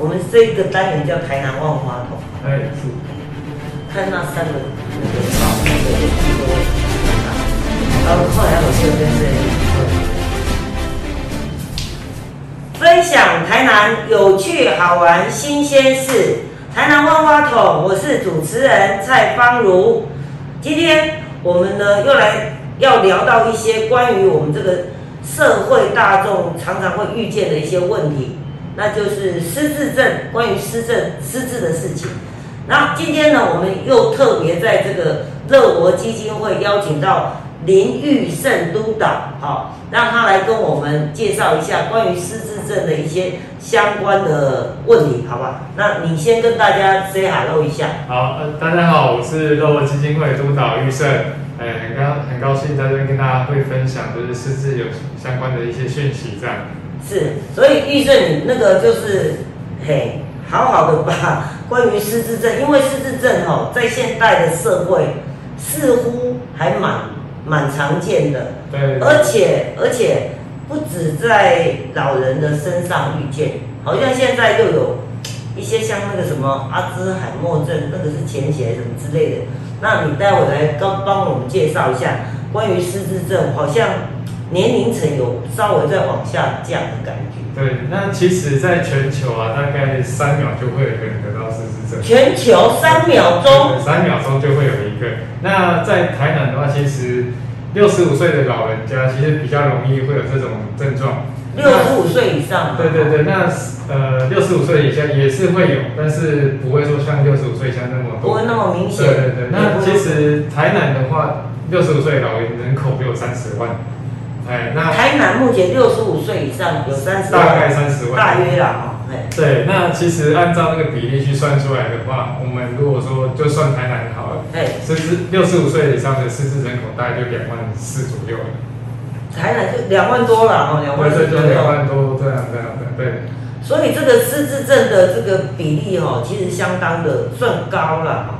我们这一个单元叫台南万花筒，哎，是。看那三个那个草那个都啊，然后后来我就跟这分享台南有趣好玩新鲜事，台南万花筒，我是主持人蔡芳如。今天我们呢又来要聊到一些关于我们这个社会大众常常会遇见的一些问题，那就是失智症，关于失智失智的事情。那今天呢，我们又特别在这个乐活基金会邀请到林玉胜督导，好，让他来跟我们介绍一下关于失智症的一些相关的问题，好吧？那你先跟大家 say hello 一下。好，呃，大家好，我是乐活基金会督导玉胜，哎，很高很高兴在这边跟大家会分享，就是失智有相关的一些讯息，这样。是，所以玉顺你那个就是，嘿，好好的把 关于失智症，因为失智症哦，在现代的社会似乎还蛮蛮常见的，对。而且而且不止在老人的身上遇见，好像现在又有一些像那个什么阿兹海默症，那个是前斜什么之类的。那你待会来帮帮我们介绍一下关于失智症，好像年龄层有稍微在往下降的感觉。对，那其实，在全球啊，大概三秒就会有一个人得到失智症。全球三秒钟，三秒钟就会有一个。那在台南的话，其实六十五岁的老人家其实比较容易会有这种症状。六十五岁以上。对对对，那呃六十五岁以下也是会有，但是不会说像六十五岁以下那么多。不会那么明显。对对对，那其实台南的话，六十五岁老人人口有三十万。哎，那台南目前六十五岁以上有三十，大概三十万，大约啦，哈，对，那其实按照那个比例去算出来的话，我们如果说就算台南好了，哎，失智六十五岁以上的失智人口大概就两万四左右了。台南就两万多了，哦，两万多，两万多这样这样的，对。所以这个失智症的这个比例哈，其实相当的算高了哈。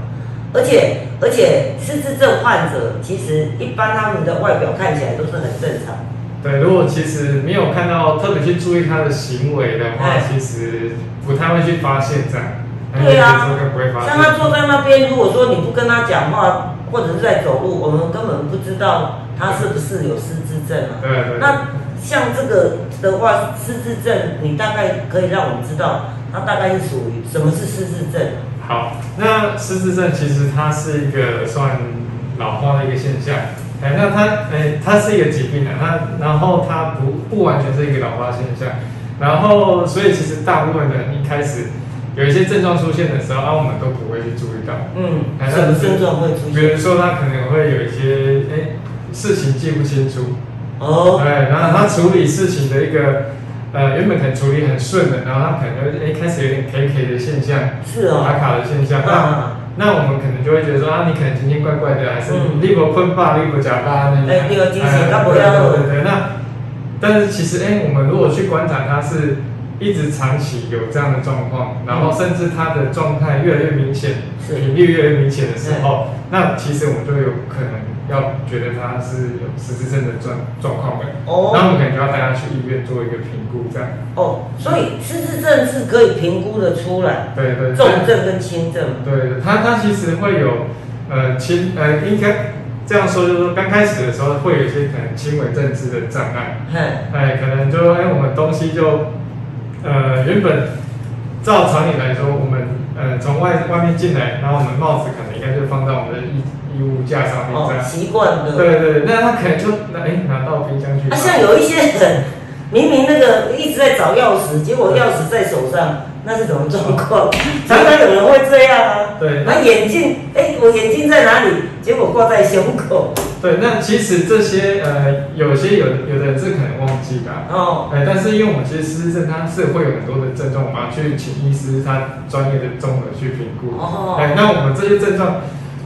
而且而且失智症患者其实一般他们的外表看起来都是很正常。对，如果其实没有看到特别去注意他的行为的话，其实不太会去发现这样。对啊，像他坐在那边，如果说你不跟他讲话，或者是在走路，我们根本不知道他是不是有失智症啊。对对。那像这个的话，失智症，你大概可以让我们知道，他大概是属于什么是失智症？好，那失智症其实它是一个算老化的一个现象，哎，那它，哎，它是一个疾病啊，它，然后它不不完全是一个老化现象，然后所以其实大部分人一开始有一些症状出现的时候，啊，我们都不会去注意到，嗯，什么症状会出现？比如说他可能会有一些，哎，事情记不清楚，哦，哎，然后他处理事情的一个。呃，原本可能处理很顺的，然后它可能就哎开始有点 K K 的现象，是哦，卡卡的现象。那那我们可能就会觉得说啊，你可能今天怪怪的，还是立不困霸，立不假巴那种。哎，有精神，他不要。对对对，那但是其实哎，我们如果去观察，它是一直长期有这样的状况，然后甚至它的状态越来越明显，频率越来越明显的时候，那其实我们就有可能。要觉得他是有失智症的状状况的，哦，那我们可能就要带他去医院做一个评估，这样。哦，所以失智症是可以评估的出来，对对，重症跟轻症。对，他他其实会有，呃，轻呃，应该这样说，就是说刚开始的时候会有一些可能轻微认知的障碍，哎，可能就哎我们东西就，呃，原本照常理来说，我们呃从外外面进来，然后我们帽子可能应该就放在我们的衣。衣物架上面这样，习惯的。对对，那他可能就拿哎拿到冰箱去。啊，像有一些人，明明那个一直在找钥匙，结果钥匙在手上，那是什么状况？常常有人会这样啊。对。那眼镜，哎，我眼镜在哪里？结果挂在胸口。对，那其实这些呃，有些有有的人是可能忘记的哦。哎，但是因为我们其实失智症它是会有很多的症状，我们要去请医师他专业的综合去评估。哦。哎，那我们这些症状。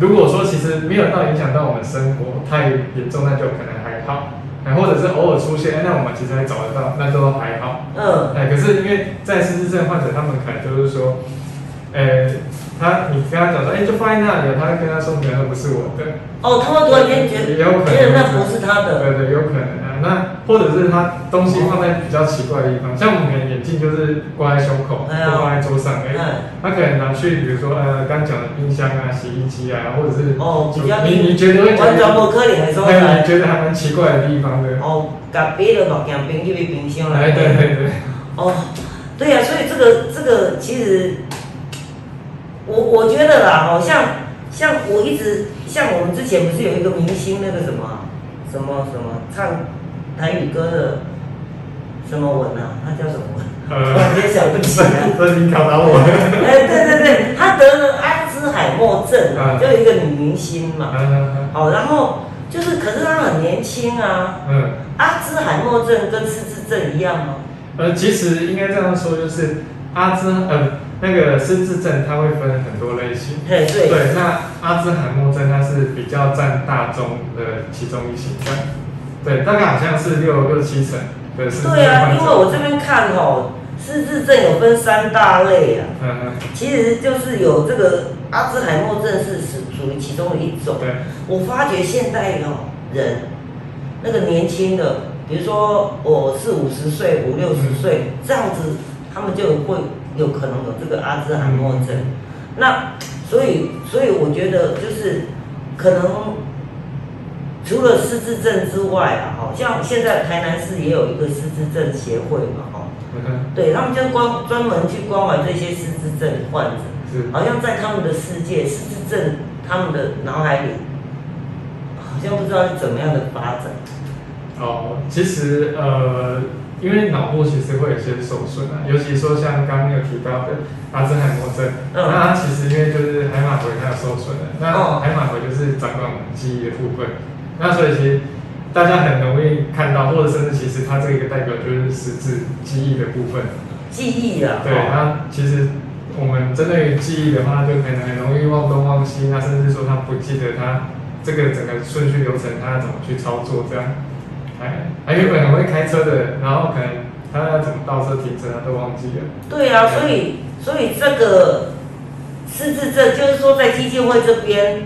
如果说其实没有到影响到我们生活太严重，那就可能还好，哎，或者是偶尔出现，那我们其实还找得到，那都还好。嗯，哎，可是因为在失智症患者，他们可能就是说，呃，他你跟他讲说，哎，就放在那里，他会跟他说，原来不是我的。哦，他会突然间觉得，觉得那不是他的。对对，有可能啊。那或者是他东西放在比较奇怪的地方，像我们可能眼镜就是挂在胸口，或放在桌上，哎，他可能拿去，比如说呃，刚讲的冰箱啊、洗衣机啊，或者是哦，你你觉得会完全不可能的所在，你觉得还蛮奇怪的地方的。哦，把别的物件冰进去冰箱来。哎，对对对。哦，对呀，所以这个这个其实，我我觉得啦，好像像我一直像我们之前不是有一个明星那个什么什么什么唱台语歌的什么文啊，他叫什么文？突然间想不起来。这你考到我。哎，对对对，他得了阿兹海默症，就一个女明星嘛。好，然后就是，可是她很年轻啊。嗯。阿兹海默症跟失智症一样吗？呃，其实应该这样说，就是阿兹呃那个失智症，它会分很多类型。对对。对，那阿兹海默症它是比较占大众的其中一型。对，大概好像是六六七成的失智症。对啊，因为我这边看哦，失智症有分三大类啊。嗯嗯。其实就是有这个阿兹海默症是属属于其中的一种。对。我发觉现代哦人，那个年轻的。比如说我四五十岁、五六十岁这样子，他们就会有可能有这个阿兹海默症。那所以，所以我觉得就是可能除了失智症之外啊，好像现在台南市也有一个失智症协会嘛，哈，对他们就关专门去关怀这些失智症患者。好像在他们的世界，失智症他们的脑海里好像不知道是怎么样的发展。哦，其实呃，因为脑部其实会有些受损啊，尤其说像刚刚有提到的阿兹海默症，那它其实因为就是海马回它有受损的，那海马回就是掌管我们记忆的部分，那所以其实大家很容易看到，或者甚至其实它这个代表就是实质记忆的部分。记忆啊？对，那其实我们针对于记忆的话，就可能很容易忘东忘西，那甚至说他不记得他这个整个顺序流程，他要怎么去操作这样。还原本很会开车的，然后可能他要怎么倒车停车，他都忘记了。对啊，所以所以这个失智症，就是说在基金会这边，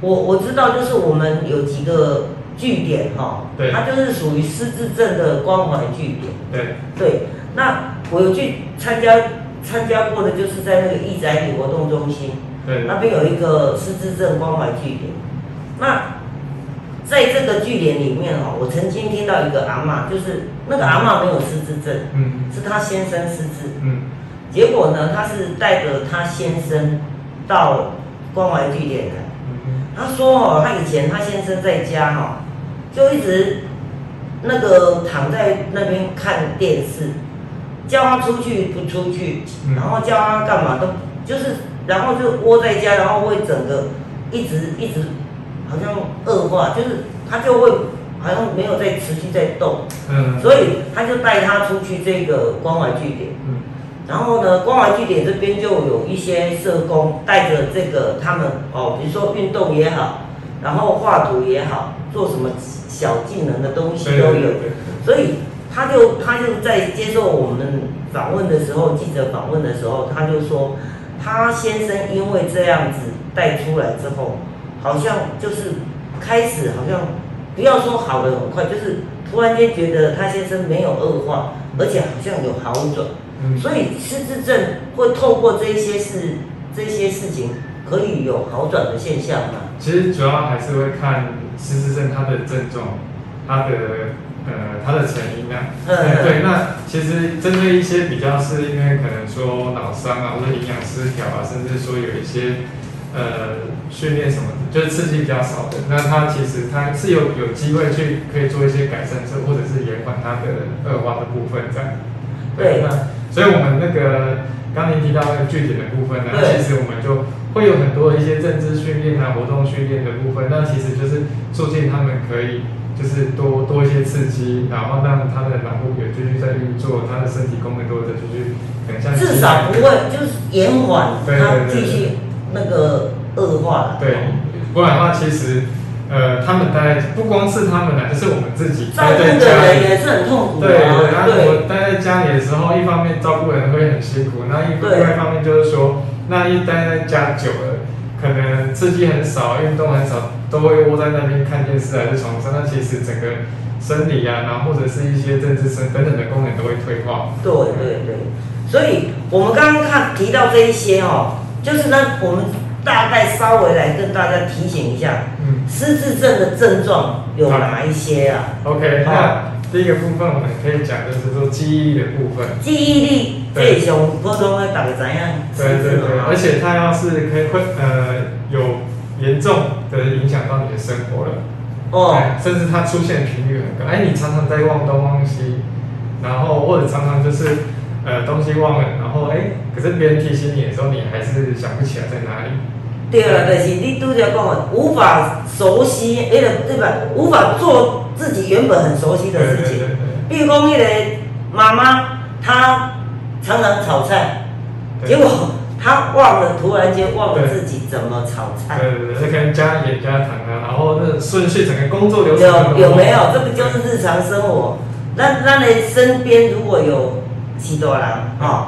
我我知道就是我们有几个据点哈，对，它就是属于失智症的关怀据点。对对，那我有去参加参加过的，就是在那个义载里活动中心，对，那边有一个失智症关怀据点，那。在这个据点里面哦，我曾经听到一个阿妈，就是那个阿妈没有失智症，嗯，是她先生失智，嗯，结果呢，她是带着她先生到关怀据点的，嗯她说哦，她以前她先生在家哈，就一直那个躺在那边看电视，叫他出去不出去，然后叫他干嘛都就是，然后就窝在家，然后会整个一直一直。好像恶化，就是他就会好像没有在持续在动，嗯，所以他就带他出去这个关怀据点，嗯，然后呢，关怀据点这边就有一些社工带着这个他们哦，比如说运动也好，然后画图也好，做什么小技能的东西都有，所以他就他就在接受我们访问的时候，记者访问的时候，他就说他先生因为这样子带出来之后。好像就是开始，好像不要说好的很快，就是突然间觉得他先生没有恶化，而且好像有好转。嗯，所以失智症会透过这些事、这些事情，可以有好转的现象吗？其实主要还是会看失智症它的症状，它的呃它的成因啊。嗯，对。那其实针对一些比较是因为可能说脑伤啊，或者营养失调啊，甚至说有一些。呃，训练什么的，就是刺激比较少的，那他其实他是有有机会去可以做一些改善，或或者是延缓他的恶化的部分在。对。那所以我们那个刚您提到那个具体的部分呢，其实我们就会有很多一些认知训练啊、活动训练的部分，那其实就是促进他们可以就是多多一些刺激，然后让他的脑部有继续在运作，他的身体功能都在继续，至少不会就是延缓他继续。那个恶化对，不然的话，其实呃，他们待不光是他们啦，就是我们自己照顾的人也是很痛苦对对，然后我待在家里的时候，一方面照顾人会很辛苦，那一另外一方面就是说，那一待在家久了，可能刺激很少，运动很少，都会窝在那边看电视还是床上，那其实整个生理啊，然后或者是一些政治生等等的功能都会退化。对对对，所以我们刚刚看提到这一些哦，就是呢我们。大概稍微来跟大家提醒一下，嗯，失智症的症状有哪一些啊？OK，那第一个部分我们可以讲就是说记忆力的部分。记忆力最常普通的大概怎样？对对对，而且它要是可以会呃有严重的影响到你的生活了，哦，甚至它出现频率很高，哎，你常常在忘东忘西，然后或者常常就是。呃，东西忘了，然后哎，可是别人提醒你的时候，你还是想不起来在哪里。对了，就是你拄则讲的，无法熟悉，哎，对吧？无法做自己原本很熟悉的事情。比如讲，那个妈妈，她常常炒菜，结果她忘了，突然间忘了自己怎么炒菜。对对对，这可能加盐加糖啊，然后那顺序整个工作流程有有没有？这个就是日常生活。那那你身边如果有。许多人哦，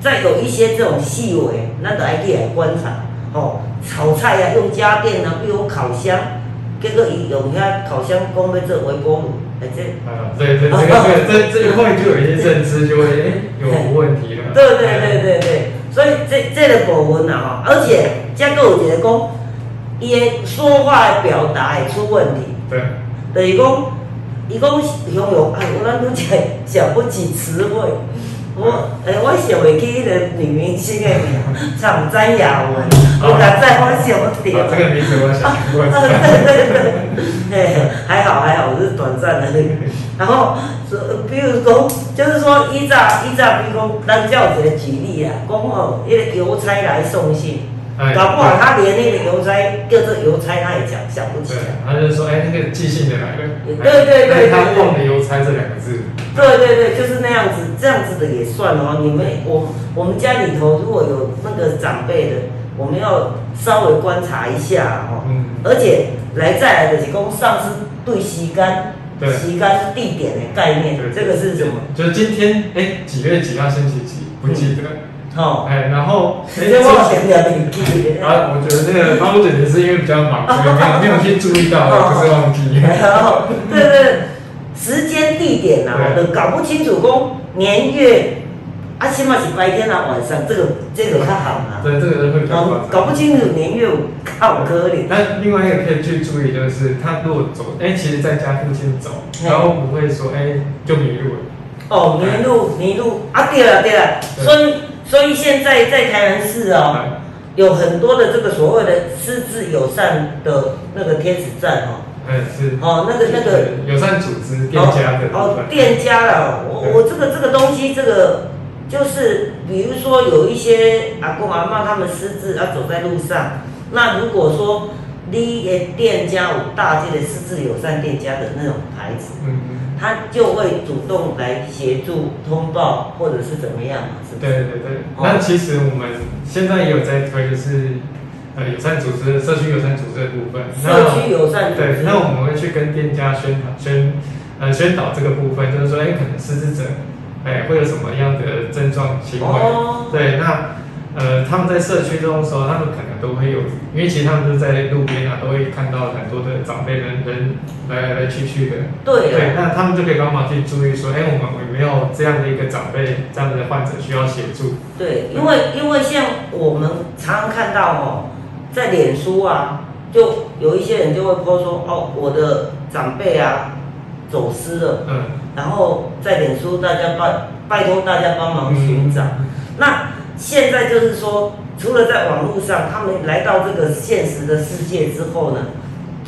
再有一些这种细微，咱都爱去来观察哦。炒菜啊，用家电啊，比如烤箱，结果伊用遐烤箱讲要做微波炉，哎这啊，对对对对，这这一块就有一些认知就会哎有问题了。对对对对对，所以这这个部分啊，而且加个有一个讲，伊的说话的表达会出问题。对，就是讲。伊讲形容，哎，我咱都才想不起词汇。我，哎，我想袂起迄个女明星的名，唱詹雅文。我敢在我想点。这个名字我想 过。对对对，嘿，还好还好，我是短暂的那个。然后，比如说，就是说，依早依早，比如讲，咱叫一个举例啊，讲哦，一个邮差来送信。搞不好他连那个邮差叫做邮差，他也讲想不起来。他就说：“哎，那个寄信的来了。”对对对他忘了邮差这两个字。对对对，就是那样子，这样子的也算哦。你们我我们家里头如果有那个长辈的，我们要稍微观察一下哦。嗯。而且来再来的是讲上次对时间，时间地点的概念，这个是什么？就是今天哎几月几号星期几？不记得。好，哎，然后，哎，忘前两天记。啊，我觉得那个帮我姐姐是因为比较忙，没有没有去注意到，不是忘记。对对，时间地点呐，我都搞不清楚。讲年月，啊，起码是白天啊，晚上，这个这个较好嘛。对，这个会比较搞不清楚年月，靠可怜。但另外一个可以去注意，就是他如果走，哎，其实在家附近走，然后不会说，哎，就迷路了。哦，迷路迷路啊！对了对了，所以。所以现在在台南市哦，有很多的这个所谓的私自友善的那个天使站哦，嗯是，哦那个那个友善组织店家的。哦店家了，我我这个这个东西这个就是比如说有一些阿公阿妈他们私自要走在路上，那如果说你的店家有大街的私自友善店家的那种牌子，嗯嗯。他就会主动来协助通报，或者是怎么样嘛？是对对对。那其实我们现在也有在推，就是呃友善组织、社区友善组织的部分。社区友善组织。对，那我们会去跟店家宣宣呃宣导这个部分，就是说，哎，可能失智者，哎，会有什么样的症状行为？哦。对，那。呃，他们在社区中的时候，他们可能都会有，因为其实他们都在路边啊，都会看到很多的长辈人人来来来去去的。对。对，那他们就可以帮忙去注意说，哎，我们有没有这样的一个长辈，这样的患者需要协助？对，因为因为像我们常常看到哦，在脸书啊，就有一些人就会说说，哦，我的长辈啊走失了，嗯，然后在脸书大家拜拜托大家帮忙寻找，那。现在就是说，除了在网络上，他们来到这个现实的世界之后呢，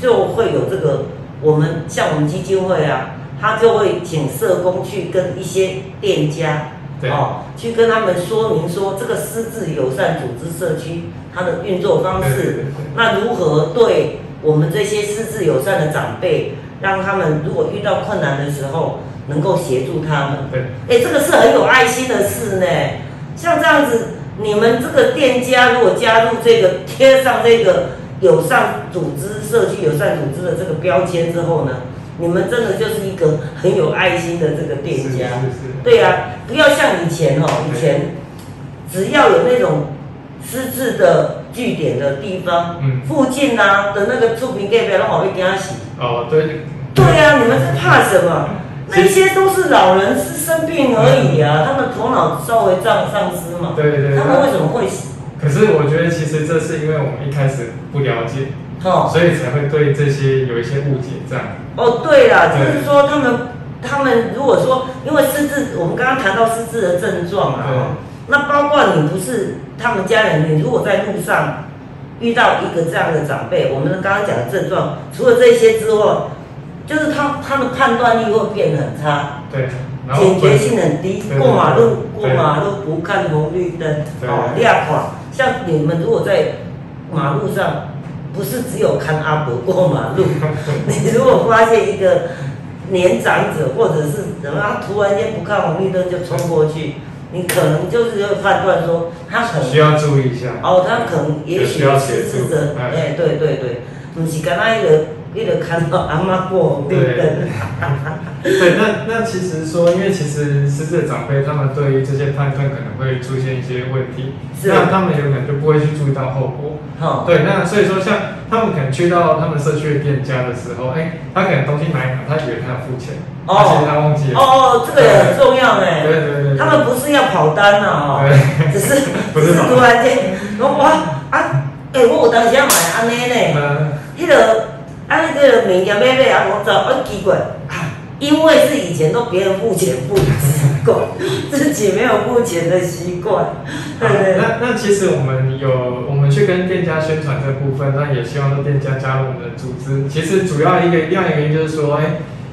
就会有这个我们像我们基金会啊，他就会请社工去跟一些店家，哦，去跟他们说明说这个私自友善组织社区它的运作方式，那如何对我们这些私自友善的长辈，让他们如果遇到困难的时候能够协助他们。对，哎，这个是很有爱心的事呢。像这样子，你们这个店家如果加入这个贴上这个友善组织、社区友善组织的这个标签之后呢，你们真的就是一个很有爱心的这个店家。对呀，不要像以前哦，以前只要有那种私自的据点的地方，附近啊的那个出品盖表都好会给他洗。哦，对。对呀，你们是怕什么？那些都是老人是生病而已啊，他们头脑稍微胀丧失嘛。对对对。他们为什么会？可是我觉得其实这是因为我们一开始不了解，哦，所以才会对这些有一些误解这样。哦，对了，就是说他们他们如果说因为失智，我们刚刚谈到失智的症状啊，那包括你不是他们家人，你如果在路上遇到一个这样的长辈，我们刚刚讲的症状，除了这些之外。就是他，他的判断力会变很差，对，警觉性很低，过马路过马路不看红绿灯，哦，亮垮。像你们如果在马路上，不是只有看阿伯过马路，你如果发现一个年长者或者是怎么样，突然间不看红绿灯就冲过去，你可能就是要判断说他可能需要注意一下，哦，他可能也许是是的，哎，对对对，不是刚那一个。你就看到阿妈过绿灯。对，那那其实说，因为其实失智长辈他们对于这些判断可能会出现一些问题，那他们有可能就不会去注意到后果。好，对，那所以说像他们可能去到他们社区的店家的时候，哎，他可能东西买好，他以为他要付钱，哦，其实他忘记了。哦哦，这个也很重要哎。对对对。他们不是要跑单呐，哈，只是 不是突然间，哇啊，哎，我有当时要买安尼呢，嗯，那个。啊，那个每年买买啊，我找啊奇怪啊，因为是以前都别人付钱付习惯，自己没有付钱的习惯。对对。那那其实我们有我们去跟店家宣传这部分，那也希望店家加入我们的组织。其实主要一个另外一个原因就是说，哎，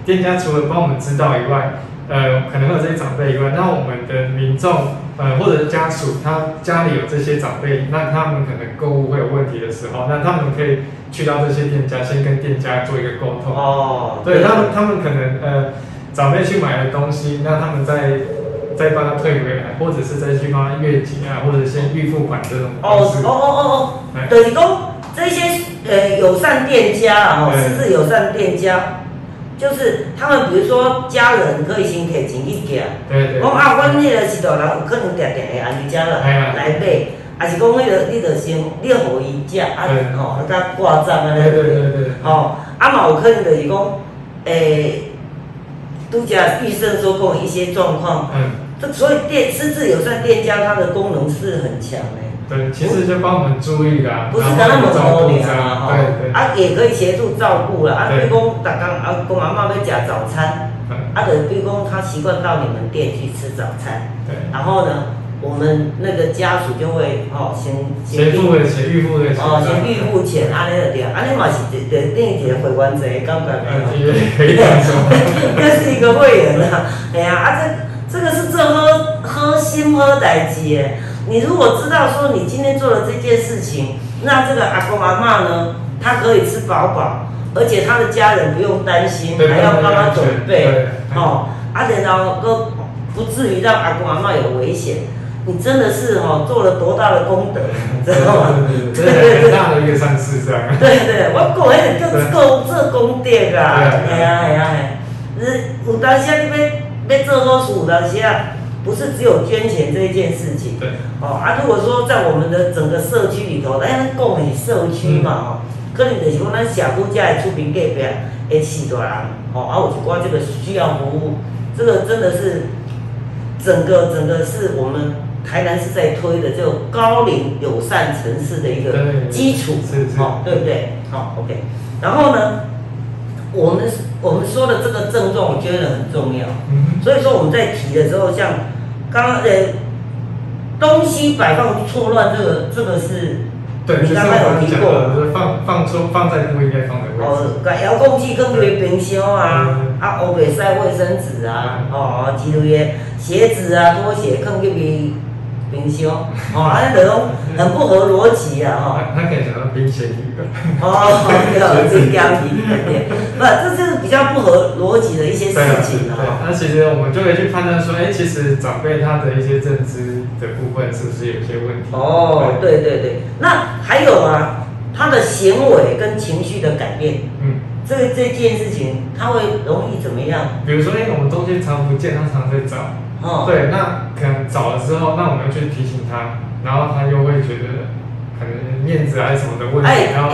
店家除了帮我们知道以外，呃，可能会有这些长辈以外，那我们的民众呃或者是家属，他家里有这些长辈，那他们可能购物会有问题的时候，那他们可以。去到这些店家，先跟店家做一个沟通。哦，对他们，他们可能呃，长辈去买了东西，那他们再再帮他退回来，或者是再去帮他月结啊，或者先预付款这种。哦哦哦哦哦，等于说这些呃友善店家啊，私自友善店家，就是他们比如说家人可以先提钱一点。对对。我啊，我那个是多人有可能定定会安尼家了来买。还是讲，迄个你着先，你互伊食啊，吼，甲挂账啊，对对对对，吼，啊嘛有可能就是讲，诶，拄则预设说过一些状况，嗯，这所以店私自有算店家，它的功能是很强诶。对，其实就帮我们注意啦，不是那么多年啊，吼，啊也可以协助照顾啦，啊，比如讲，逐工啊，公阿妈要食早餐，啊，就比如讲他习惯到你们店去吃早餐，对，然后呢？我们那个家属就会哦，先先付的钱，预付的钱哦，先预付钱，安尼就对，安尼嘛是对对，等于一个会员制，感觉没有？这 是一个会员啊，哎呀，啊这这个是做喝喝心喝代志的。你如果知道说你今天做了这件事情，那这个阿公阿妈呢，他可以吃饱饱，而且他的家人不用担心，还要帮他准备，哦，啊，然后都不至于让阿公阿妈有危险。你真的是哈做了多大的功德，知道吗？对对对，大的一个善事这样。对对，我讲迄个够够做功德啊，系啊系啊系。是有当时你要要做好事，有当时啊，不是只有捐钱这一件事情。对。哦啊，如果说在我们的整个社区里头，咱讲的是社区嘛，哦，可能就是讲咱社区家的出名隔壁的许多人，哦啊，有一寡这个需要服务，这个真的是整个整个是我们。台南是在推的，就高龄友善城市的一个基础，好，对不对？好，OK。然后呢，我们我们说的这个症状，我觉得很重要。嗯。所以说我们在提的时候，像刚刚呃东西摆放错乱，这个这个是，对，你刚刚有提过，就是放放错放在不应该放的位置。哦，遥控器更别冰箱啊，啊，欧北塞卫生纸啊，哦，几类的鞋子啊，拖鞋更别别。冰箱，哦，安尼就讲很不合逻辑啊，哈。他可以讲到冰箱鱼。哦，对，冰箱鱼，不，这就是比较不合逻辑的一些事情啊。那其实我们就可以去判断说，哎，其实长辈他的一些认知的部分是不是有些问题？哦，对对对。那还有啊，他的行为跟情绪的改变，嗯，这个这件事情他会容易怎么样？比如说，哎，我们东西常不见，他常在找，哦，对，那可能找了之后，那我们要去提醒他，然后他又会觉得可能面子还是什么的问题，然后，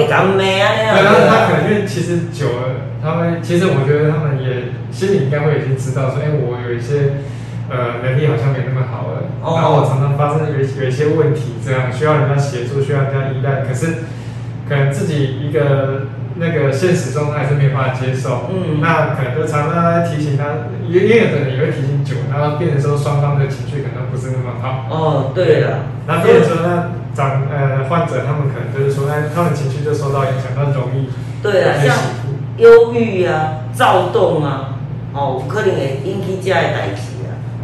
对，然后他可能因为其实久了，他们其实我觉得他们也心里应该会已经知道说，哎，我有一些。呃，能力好像没那么好了，然后我常常发生有有一些问题，这样需要人家协助，需要人家依赖，可是可能自己一个那个现实中还是没办法接受，嗯，那可能就常常在提醒他，也也有的人也会提醒久，然后变成说双方的情绪可能不是那么好。哦，对了，那变成说那长呃患者他们可能就是说，那他们情绪就受到影响，他容易对啊，像忧郁啊、躁动啊，哦，可能会引起这样的代志。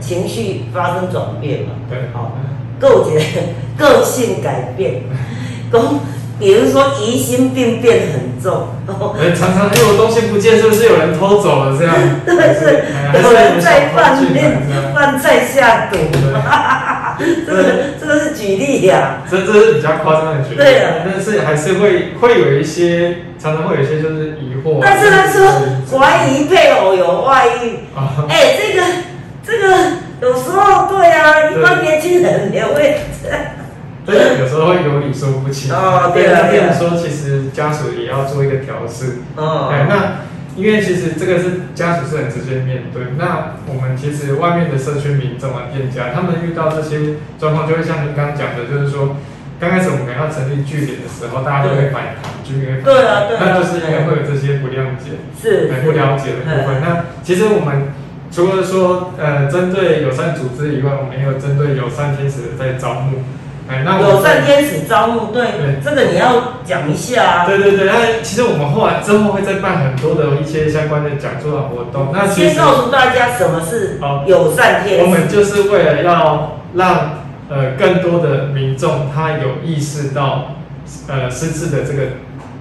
情绪发生转变嘛？对，好，构结 个性改变，公，比如说疑心病变很重，哎，常常有东西不见，是不是有人偷走了这样？对，是有人在饭店饭菜下毒，这个这个是举例呀，这这是比较夸张的举例，对啊，但是还是会会有一些，常常会有一些就是疑惑，但是他说怀疑配偶有外遇，哎，这个。这个有时候对啊，一般年轻人也会，对，有时候会有理说不清。啊，对啊。说其实家属也要做一个调试。哦。哎，那因为其实这个是家属是很直接面对。那我们其实外面的社区民众啊、店家，他们遇到这些状况，就会像您刚刚讲的，就是说，刚开始我们要成立据点的时候，大家都会反弹，就因为对啊，对啊，那就是因为会有这些不谅解，是，不了解的部分。那其实我们。除了说，呃，针对友善组织以外，我们也有针对友善天使在招募。哎，那友善天使招募，对，对，这个你要讲一下。对对对，那其实我们后来之后会再办很多的一些相关的讲座活动。那先告诉大家什么是友善天使。我们就是为了要让呃更多的民众他有意识到呃失智的这个。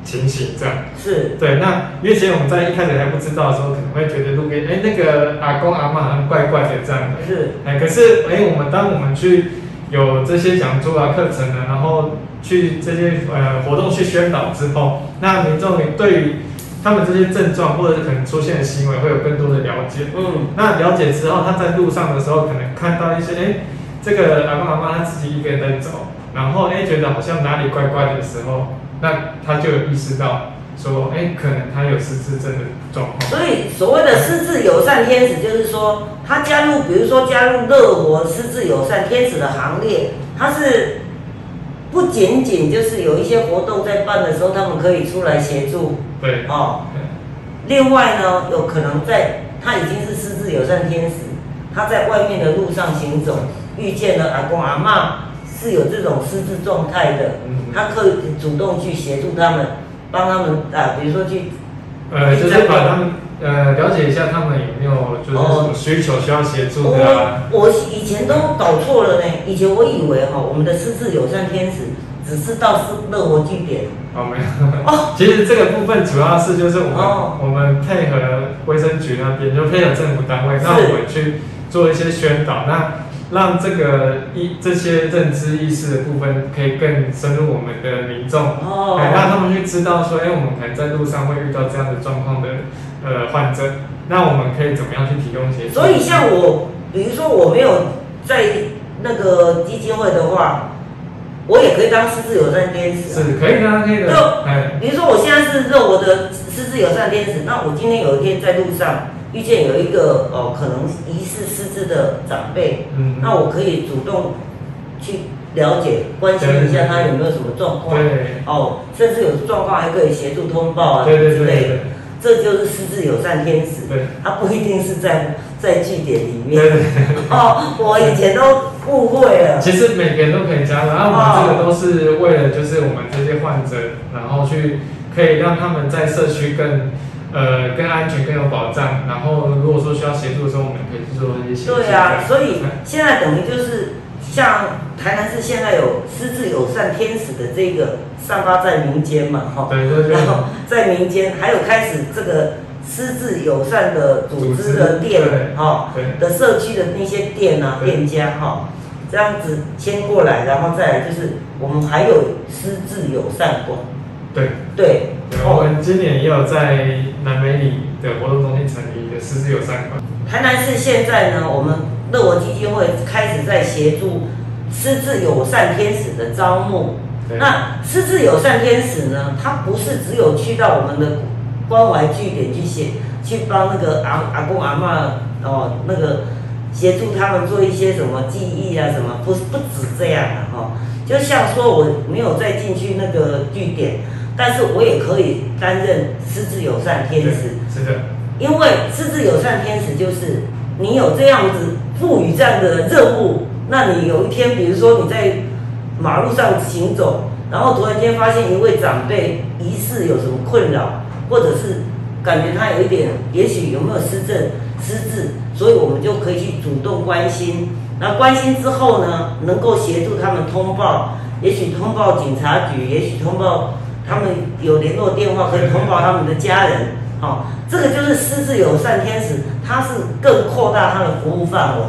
情形这样是对，那因为其实我们在一开始还不知道的时候，可能会觉得路边哎那个阿公阿妈好像怪怪的这样的，是哎，可是哎我们当我们去有这些讲座啊课程啊，然后去这些呃活动去宣导之后，那民众对于他们这些症状或者是可能出现的行为会有更多的了解，嗯，那了解之后，他在路上的时候可能看到一些哎这个阿公阿妈他自己一个人在走，然后哎觉得好像哪里怪怪的时候。那他就有意识到说，哎，可能他有失智症的状况。所以所谓的失智友善天使，就是说他加入，比如说加入乐活失智友善天使的行列，他是不仅仅就是有一些活动在办的时候，他们可以出来协助。对。哦。另外呢，有可能在他已经是失智友善天使，他在外面的路上行走，遇见了阿公阿妈。是有这种失智状态的，他可以主动去协助他们，帮他们啊，比如说去，呃，就是把他们呃了解一下他们有没有就是什么需求需要协助的啊。我以前都搞错了呢，以前我以为哈，我们的失智友善天使只是到是乐活据点。哦，没有。哦，其实这个部分主要是就是我们我们配合卫生局那边，就配合政府单位，那我们去做一些宣导，那。让这个意这些认知意识的部分可以更深入我们的民众，哎，让他们去知道说，哎，我们可能在路上会遇到这样的状况的呃患者，那我们可以怎么样去提供一些？所以像我，比如说我没有在那个基金会的话，我也可以当失智友善天使，是可以的，可以的。就比如说我现在是做我的失智友善天使，那我今天有一天在路上。遇见有一个哦，可能疑似失智的长辈，嗯，那我可以主动去了解、关心一下他有没有什么状况，对，哦，甚至有状况还可以协助通报啊之类的，这就是失智友善天使，对，他不一定是在在据点里面，对。哦，我以前都误会了。其实每个人都可以加入，然后我们这个都是为了就是我们这些患者，然后去可以让他们在社区更。呃，更安全、更有保障。然后，如果说需要协助的时候，我们可以去做一些协助。对啊，所以现在等于就是像台南市现在有失智友善天使的这个散发在民间嘛，哈。对对对。然后在民间还有开始这个失智友善的组织的店，哈，的社区的那些店啊、店家，哈，这样子迁过来，然后再来就是我们还有失智友善馆。对对，我们今年也有在南美里的活动中心成立一个失智友善馆。台南市现在呢，我们乐我基金会开始在协助失智友善天使的招募。那失智友善天使呢，它不是只有去到我们的关怀据点去写，去帮那个阿阿公阿妈哦那个协助他们做一些什么记忆啊什么，不不止这样的哈。就像说我没有再进去那个据点，但是我也可以担任失智友善天使。是的。因为失智友善天使就是你有这样子赋予这样的任务，那你有一天，比如说你在马路上行走，然后突然间发现一位长辈疑似有什么困扰，或者是感觉他有一点，也许有没有失症、失智，所以我们就可以去主动关心。那关心之后呢，能够协助他们通报，也许通报警察局，也许通报他们有联络电话，可以通报他们的家人。好，这个就是狮子友善天使，它是更扩大它的服务范围，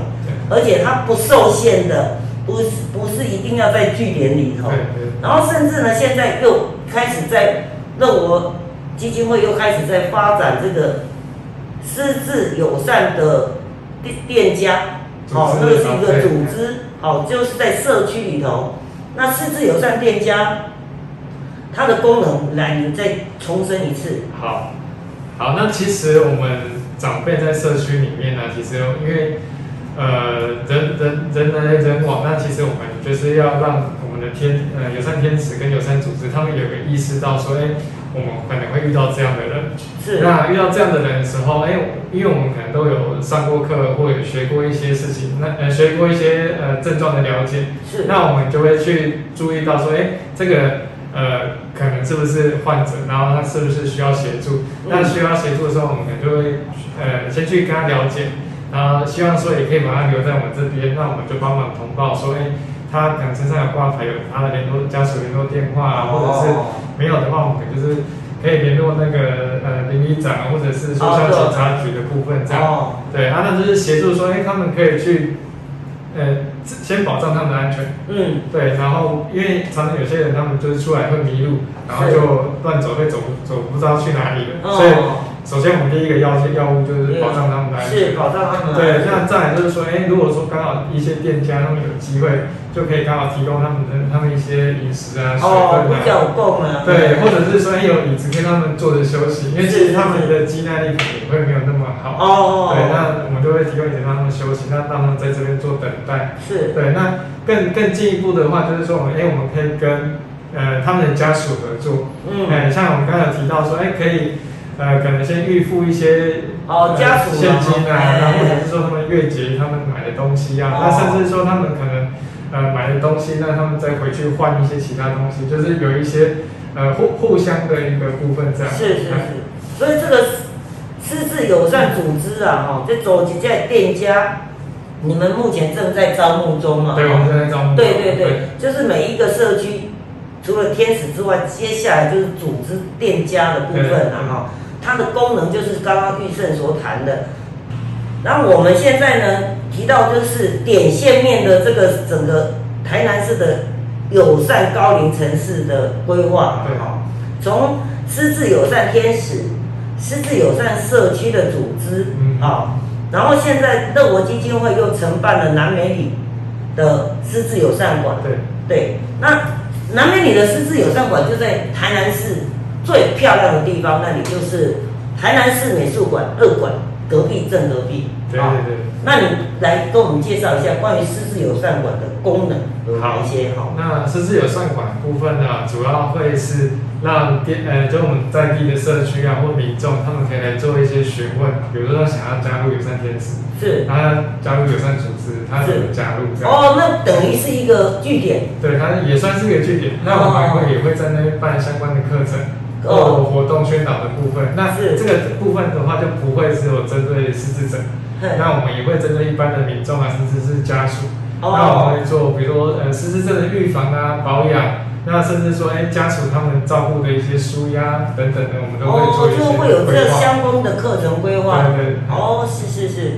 而且它不受限的，不是不是一定要在据点里头，然后甚至呢，现在又开始在乐活基金会又开始在发展这个狮子友善的店店家，好，这个是一个组织，好，就是在社区里头，那狮子友善店家它的功能，来，你再重申一次，好。好，那其实我们长辈在社区里面呢，其实因为呃人人人来人往，那其实我们就是要让我们的天呃友善天使跟友善组织，他们有个意识到说，哎，我们可能会遇到这样的人，是那遇到这样的人的时候，哎，因为我们可能都有上过课或有学过一些事情，那呃学过一些呃症状的了解，是，那我们就会去注意到说，哎，这个。呃，可能是不是患者，然后他是不是需要协助？那需要协助的时候，我们可能就会呃先去跟他了解，然后希望说也可以把他留在我们这边，那我们就帮忙通报说，哎，他可能身上有挂牌，有他的联络家属联络电话啊，或者是没有的话，我们可能就是可以联络那个呃邻里长，或者是说像警察局的部分这样，对，啊，那就是协助说，哎，他们可以去。呃，先保障他们的安全。嗯，对，然后因为常常有些人他们就是出来会迷路，然后就乱走，会走走不知道去哪里了，所以。首先，我们第一个要要务就是保障他们的安全。是保障他们。对，那再来就是说，哎，如果说刚好一些店家他们有机会，就可以刚好提供他们的他们一些饮食啊、水分啊。对，或者是说，哎，有椅子给他们坐着休息，因为其实他们的肌耐力可能也会没有那么好。哦。对，那我们就会提供椅子让他们休息，那让他们在这边做等待。是。对，那更更进一步的话，就是说，我们哎，我们可以跟呃他们的家属合作。嗯。哎，像我们刚才提到说，哎，可以。呃，可能先预付一些哦，家属现金啊，然后或者是说他们月结他们买的东西啊，那甚至说他们可能呃买的东西，那他们再回去换一些其他东西，就是有一些呃互互相的一个部分这样。是是是，所以这个私自友善组织啊，哈，这走几家店家，你们目前正在招募中嘛？对，我们正在招募。对对对，就是每一个社区除了天使之外，接下来就是组织店家的部分了哈。它的功能就是刚刚玉胜所谈的，然后我们现在呢提到就是点线面的这个整个台南市的友善高龄城市的规划，对。哈，从私自友善天使、私自友善社区的组织，啊，然后现在乐活基金会又承办了南美里的私自友善馆，对。对，那南美里的私自友善馆就在台南市。最漂亮的地方，那里就是台南市美术馆二馆隔壁正隔壁。对对对。那你来跟我们介绍一下关于失智友善馆的功能有哪一些？好，那失智友善馆部分呢，主要会是让店呃，就我们在地的社区啊或民众，他们可以来做一些询问，比如说他想要加入友善天使，是，他加入友善组织，他怎么加入？这样。哦，那等于是一个据点。对，它也算是一个据点。那我们会也会在那边办相关的课程。哦，活动宣导的部分，那这个部分的话就不会只有针对失智者，那我们也会针对一般的民众啊，甚至是家属，那我们会做，比如说呃失智症的预防啊、保养，那甚至说哎家属他们照顾的一些舒压等等的，我们都会做一些哦，就会有这个相关的课程规划。对对。哦，是是是，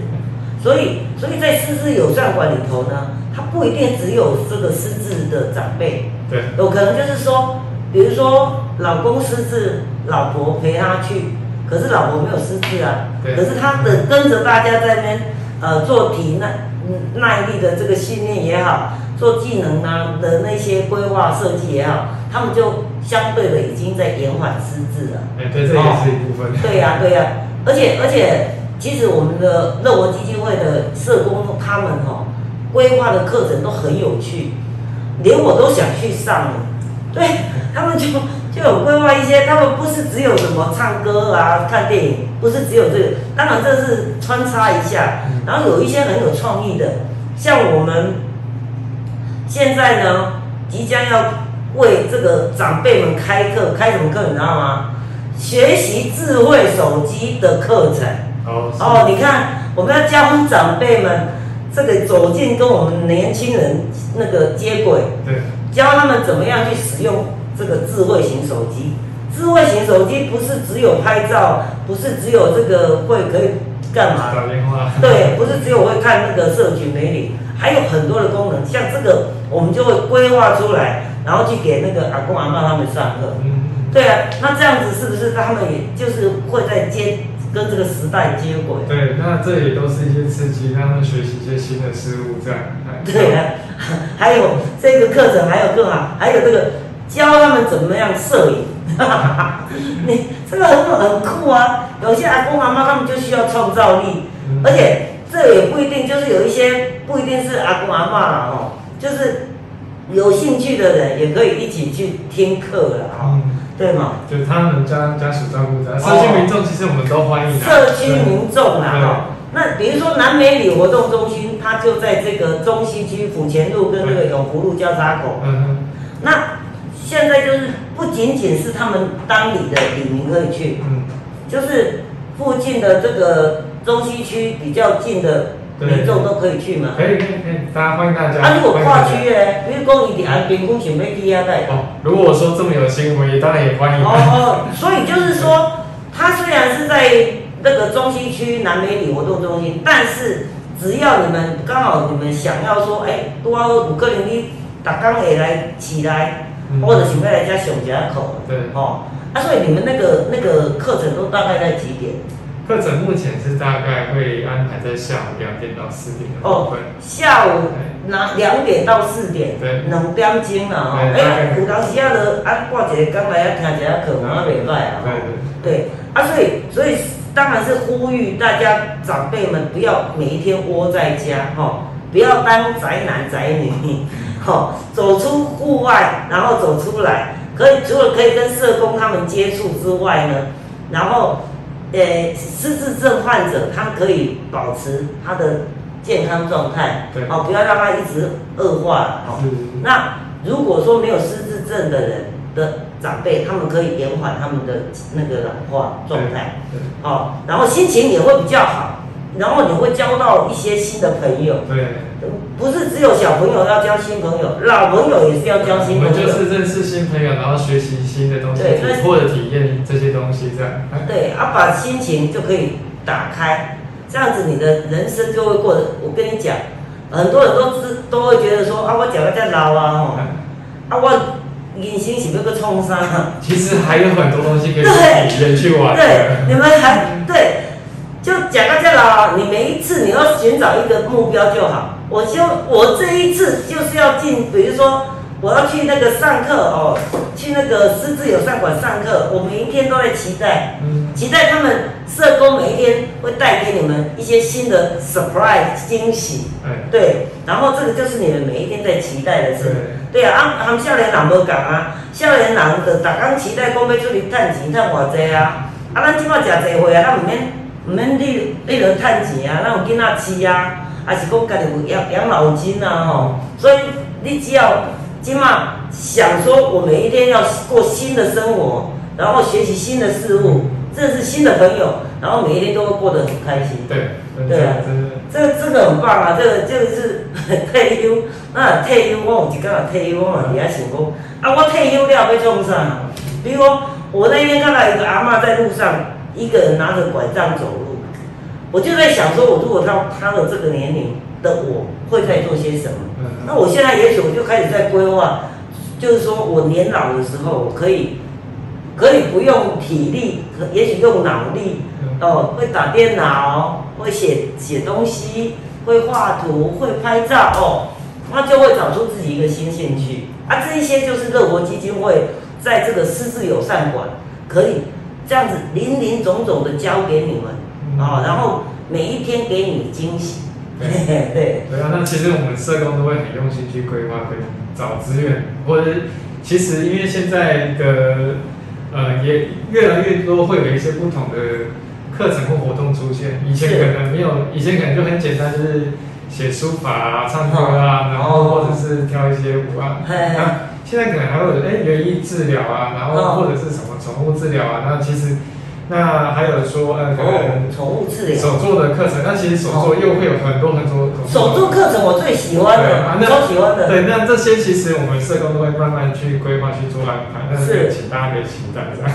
所以所以在失智友善馆里头呢，它不一定只有这个失智的长辈，对，有可能就是说，比如说。老公失智，老婆陪他去，可是老婆没有失智啊，可是他的跟着大家在那边呃做体耐耐力的这个训练也好，做技能啊的那些规划设计也好，他们就相对的已经在延缓失智了。哎，对，这也是一部分。对呀，对呀，而且而且，其实我们的乐活基金会的社工他们哦规划的课程都很有趣，连我都想去上了。对他们就就有规划一些，他们不是只有什么唱歌啊、看电影，不是只有这个，当然这是穿插一下，然后有一些很有创意的，像我们现在呢，即将要为这个长辈们开课，开什么课你知道吗？学习智慧手机的课程。哦。哦，你看，我们要教长辈们这个走进跟我们年轻人那个接轨。对。教他们怎么样去使用这个智慧型手机。智慧型手机不是只有拍照，不是只有这个会可以干嘛？打电话。对，不是只有会看那个社群媒体，还有很多的功能。像这个，我们就会规划出来，然后去给那个阿公阿妈他们上课。嗯。对啊，那这样子是不是他们也就是会在接跟这个时代接轨？对，那这也都是一些刺激，让他们学习一些新的事物，这样。对啊。还有这个课程还有更好，还有这个教他们怎么样摄影，你这个很很酷啊！有些阿公阿妈他们就需要创造力，而且这也不一定就是有一些不一定是阿公阿妈了哦，就是有兴趣的人也可以一起去听课了哈，对吗？就是他们家家属照顾者，社区民众其实我们都欢迎社区民众啊哈。那比如说南美里活动中心，它就在这个中西区府前路跟这个永福路交叉口。嗯嗯。那现在就是不仅仅是他们当里的里民可以去，嗯，就是附近的这个中西区比较近的民众都可以去嘛。可以可以可以，大家欢迎大家。啊，如果跨区嘞，比如讲你伫安平公想要去啊，带。哦，如果我说这么有心，我也当然也欢迎。哦哦，所以就是说，它虽然是在。那个中西区南美里活动中心，但是只要你们刚好你们想要说，哎，多五个人你打刚也来起来，或者想要来家熊家口，对，哦，啊，所以你们那个那个课程都大概在几点？课程目前是大概会安排在下午两点到四点的部分。下午那两点到四点，对，两点钟啊，哦，哎，有当时啊，就啊挂一个刚来啊听一下课，蛮袂歹啊，对对，啊，所以所以。当然是呼吁大家长辈们不要每一天窝在家，哈，不要当宅男宅女，哈，走出户外，然后走出来，可以除了可以跟社工他们接触之外呢，然后，呃，失智症患者他可以保持他的健康状态，对，哦，不要让他一直恶化，哦，那如果说没有失智症的人的。长辈他们可以延缓他们的那个老化状态，哦，然后心情也会比较好，然后你会交到一些新的朋友，对，不是只有小朋友要交新朋友，老朋友也是要交新朋友。我们就是认识新朋友，然后学习新的东西，或者体验这些东西，这样。对，啊，把心情就可以打开，这样子你的人生就会过得。我跟你讲，很多人都是都会觉得说啊，我脚在老啊，吼，啊我。人生是要个创啥？其实还有很多东西可以体验去玩。对，你们还对，就讲到这了。你每一次你要寻找一个目标就好。我就我这一次就是要进，比如说我要去那个上课哦，去那个师资友善馆上课。我每一天都在期待，期待他们社工每一天会带给你们一些新的 surprise 惊喜。对，然后这个就是你们每一天在期待的事。对啊，啊，他们少年人无共啊，少年人就逐工期待讲要出去趁钱，趁偌济啊。啊，咱即摆食济岁啊，咱毋免毋免你你落趁钱啊，咱有囡仔饲啊，还是讲家己有养养老金啊吼。所以你只要即摆想说，我每一天要过新的生活，然后学习新的事物，认识新的朋友，然后每一天都会过得很开心。对，对啊，这个这个很棒啊，这个这个是退休。那退休，我有一刚退休，我嘛伫遐想讲，啊，我退休了要做啥？比如说，我那天看到一个阿嬷在路上，一个人拿着拐杖走路，我就在想说，我如果到他的这个年龄的我，会在做些什么？那我现在也许我就开始在规划，就是说我年老的时候，我可以可以不用体力，可也许用脑力，哦，会打电脑，会写写东西，会画图，会拍照，哦，那就会找出自己一个新兴趣。啊，这一些就是乐活基金会在这个失智友善馆可以这样子林林总总的教给你们，啊，然后每一天给你惊喜。对 对啊，那其实我们社工都会很用心去规划跟找资源，或者其实因为现在的呃也越来越多会有一些不同的课程或活动出现。以前可能没有，以前可能就很简单，就是写书法啊、唱歌啊，然后或者是跳一些舞啊。那现在可能还会有哎园艺治疗啊，然后或者是什么宠物治疗啊，那其实。那还有说，呃，宠物治疗手做的课程，那其实手做又会有很多很多。手做课程我最喜欢的，超喜欢的。对，那这些其实我们社工都会慢慢去规划去做安排，但是请大家可以期待这样。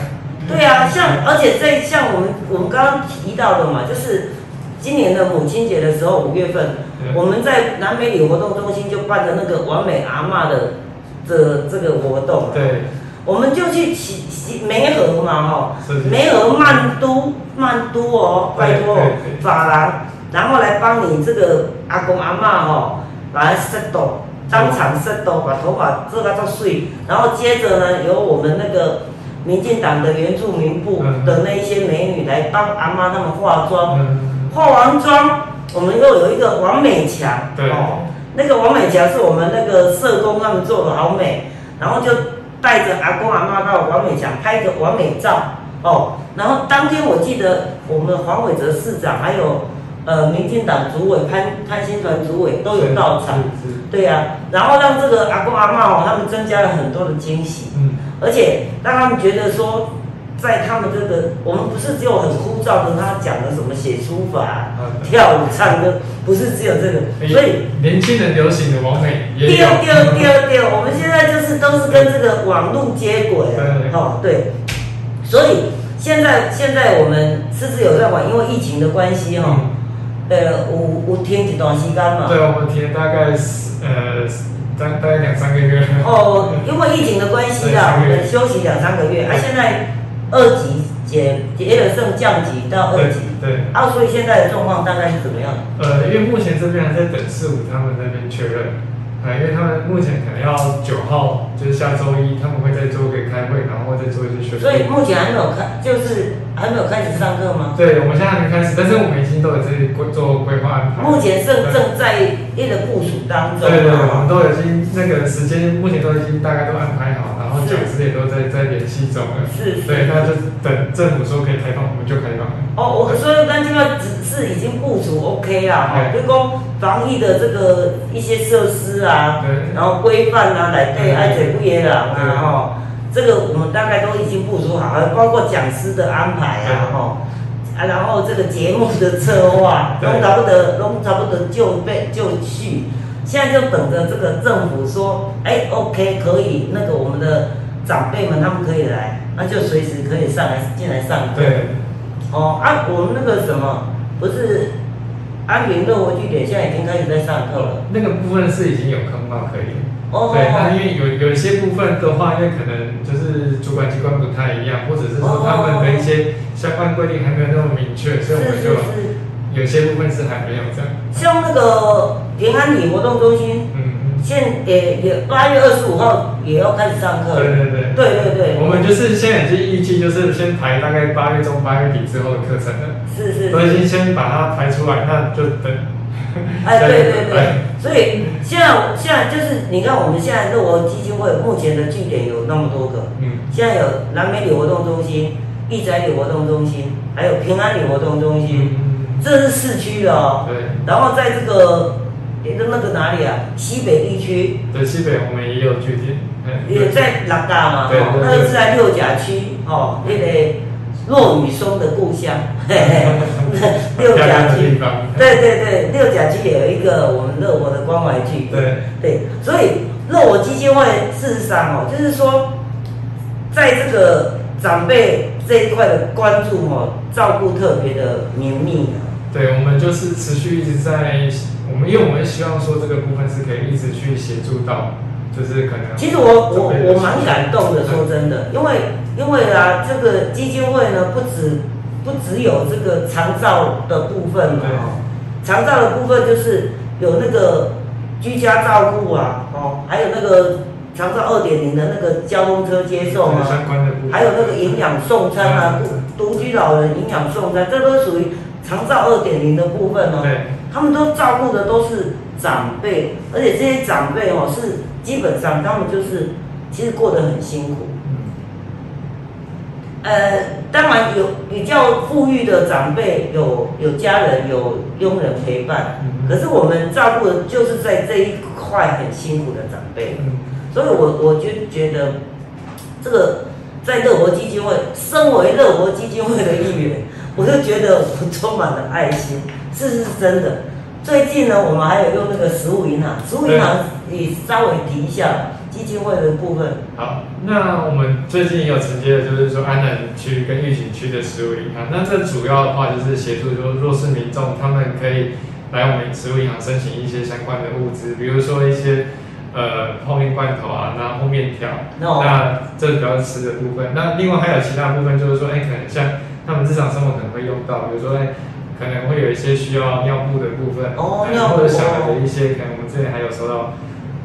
对啊，像而且在像我们我们刚刚提到的嘛，就是今年的母亲节的时候，五月份，我们在南美里活动中心就办的那个完美阿妈的的这个活动。对。我们就去骑骑梅河嘛，吼，梅河曼都曼都哦，拜托法郎，然后来帮你这个阿公阿妈哦，来 set 当场 set 把头发做个做碎，然后接着呢，由我们那个民进党的原住民部的那一些美女来帮阿妈他们化妆，化完妆，我们又有一个王美强，哦，那个王美强是我们那个社工他们做的好美，然后就。带着阿公阿妈到王美祥拍个完美照哦，然后当天我记得我们黄伟哲市长还有呃民进党主委潘潘新团主委都有到场，对呀，然后让这个阿公阿妈哦他们增加了很多的惊喜，嗯，而且让他们觉得说。在他们这个，我们不是只有很枯燥的，他讲的什么写书法、跳舞、唱歌，不是只有这个，所以年轻人流行的完美。丢丢丢丢，我们现在就是都是跟这个网络接轨了，哦对，所以现在现在我们狮子有在玩，因为疫情的关系哈，呃，我我停一段时间嘛。对，我们停大概是呃，大大概两三个月。哦，因为疫情的关系啦，我们休息两三个月，啊，现在。二级减跌了剩降级到二级，对，啊，所以现在的状况大概是怎么样？呃，因为目前这边还在等四五他们那边确认。啊，因为他们目前可能要九号，就是下周一，他们会再做个开会，然后再做一些宣所以目前还没有开，就是还没有开始上课吗？对，我们现在还没开始，但是我们已经都有在规做规划安排。目前正正在一个部署当中。对对，我们都已经那个时间，目前都已经大概都安排好，然后讲师也都在在联系中了。是。对，那就等政府说可以开放，我们就开放。哦，我所以咱这个只是已经部署 OK 啦，哈，就讲防疫的这个一些设施啊，然后规范啊，来对爱嘴不野狼啊，哈，这个我们大概都已经部署好，了，包括讲师的安排啊，哈，啊，然后这个节目的策划，拢差不多，拢差不多就备就绪，现在就等着这个政府说，哎，OK，可以，那个我们的长辈们他们可以来，那就随时可以上来进来上课。对哦，啊，我们那个什么，不是安平乐活据点，现在已经开始在上课了。那个部分是已经有坑嘛，可以。哦。对，那因为有有一些部分的话，因为可能就是主管机关不太一样，或者是说他们的一些相关规定还没有那么明确，所以我们就有些部分是还没有这样。像那个平安里活动中心。嗯。现也也八月二十五号也要开始上课。对对对。对对对。我们就是现在已经预计就是先排大概八月中八月底之后的课程了。是是。都已经先把它排出来，那就等。哎，对对 对。所以现在现在就是你看我们现在乐活基金会目前的据点有那么多个。嗯。现在有南美里活动中心、义宅里活动中心，还有平安里活动中心。嗯。这是市区的哦。对。然后在这个。那个哪里啊？西北地区。对，西北我们也有据点。也在拉达嘛，哦，那个是在六甲区，哦，那个骆雨松的故乡。六甲区。对对对，六甲区也有一个我们乐活的关怀据对。对，所以乐活基金会事实上哦，就是说，在这个长辈这一块的关注哦，照顾特别的绵密啊。对，我们就是持续一直在。我们因为我们希望说这个部分是可以一直去协助到，就就是可能。其实我我我蛮感动的，说真的，因为因为啊，这个基金会呢，不止不只有这个长照的部分嘛，长照的部分就是有那个居家照顾啊，哦，还有那个长照二点零的那个交通车接送啊，还有那个营养送餐啊，独居老人营养送餐，这都属于长照二点零的部分哦。他们都照顾的都是长辈，而且这些长辈哦是基本上他们就是其实过得很辛苦。呃，当然有比较富裕的长辈，有有家人，有佣人陪伴。可是我们照顾的就是在这一块很辛苦的长辈。所以我我就觉得，这个在乐活基金会，身为乐活基金会的一员，我就觉得我充满了爱心，这是真的。最近呢，我们还有用那个食物银行，食物银行你稍微提一下。基金会的部分。好，那我们最近也有承接的，就是说安南区跟玉井区的食物银行。那这主要的话就是协助说弱势民众，他们可以来我们食物银行申请一些相关的物资，比如说一些呃泡面罐头啊，然后面条。那这主要是吃的部分。那另外还有其他部分，就是说，哎，可能像他们日常生活可能会用到，比如说，哎，可能会有一些需要尿布的部分，哦，尿布或者小孩的一些，可能我们这里还有收到。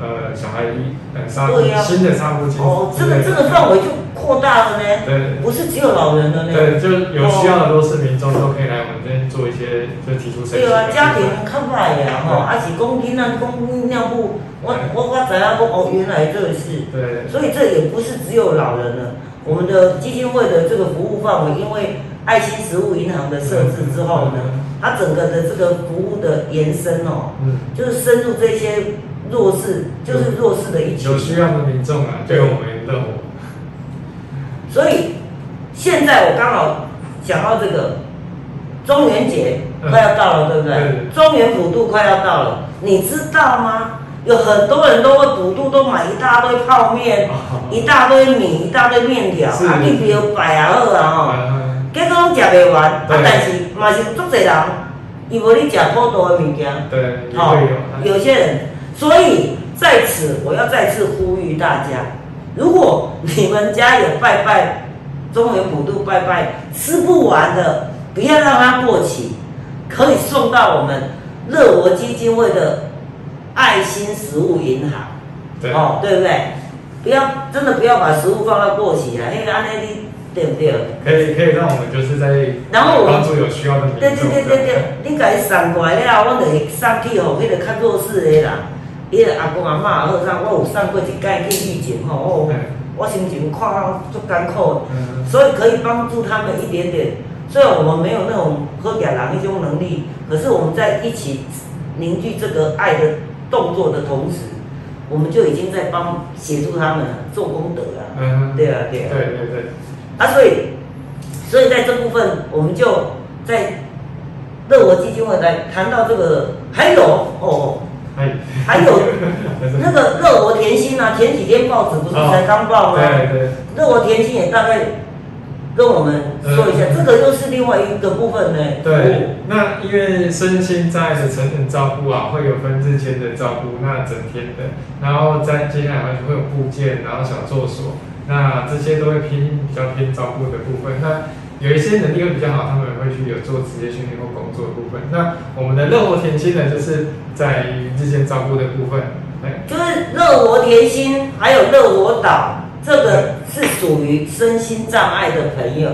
呃，小孩一呃纱布，新的纱布巾哦，这个这个范围就扩大了呢。对，不是只有老人的呢。对，就有需要的都是民众都可以来我们这边做一些，就提出申请。对啊，家庭看快呀，吼，啊是公斤啊，公尿布，我我我知啊，我哦，原来这是。对。所以这也不是只有老人了，我们的基金会的这个服务范围，因为爱心食物银行的设置之后呢，它整个的这个服务的延伸哦，嗯，就是深入这些。弱势就是弱势的一群，有需要的民众啊，对我们乐活。所以现在我刚好讲到这个中元节快要到了，对不对？中元普渡快要到了，你知道吗？有很多人都会普渡，都买一大堆泡面，一大堆米，一大堆面条，啊，你比如摆啊二啊吼，结果拢食袂完，啊，但是嘛是足侪人，伊无你食普渡的物件，对，好，有些人。所以在此，我要再次呼吁大家：如果你们家有拜拜中原普渡拜拜吃不完的，不要让它过期，可以送到我们乐活基金会的爱心食物银行。对哦，对不对？不要真的不要把食物放到过期啊！因为安内利对不对？可以可以让我们就是在然后帮助有需要的民众。对对对对对，你给送过来了，我就会送去吼，迄个较弱势的啦。伊个阿公阿妈好上，我有送过一届去疫情吼，我我心情看足艰苦，所以可以帮助他们一点点。虽然我们没有那种喝点人一种能力，可是我们在一起凝聚这个爱的动作的同时，我们就已经在帮协助他们做功德了。嗯，对啊，对啊。对对对。啊，所以所以在这部分，我们就在乐活基金会来谈到这个，还有哦。还有那个乐活甜心啊，前几天报纸不是才刚报吗？对对。乐活甜心也大概跟我们说一下，这个又是另外一个部分呢。对，那因为身心在的成人照顾啊，会有分日间的照顾，那整天的，然后在接下来会有部件，然后小作所，那这些都会偏比较偏照顾的部分。那有一些能力会比较好，他们会去有做职业训练或工作的部分。那我们的乐活甜心呢，就是在于这些照顾的部分。就是乐活甜心，还有乐活岛，这个是属于身心障碍的朋友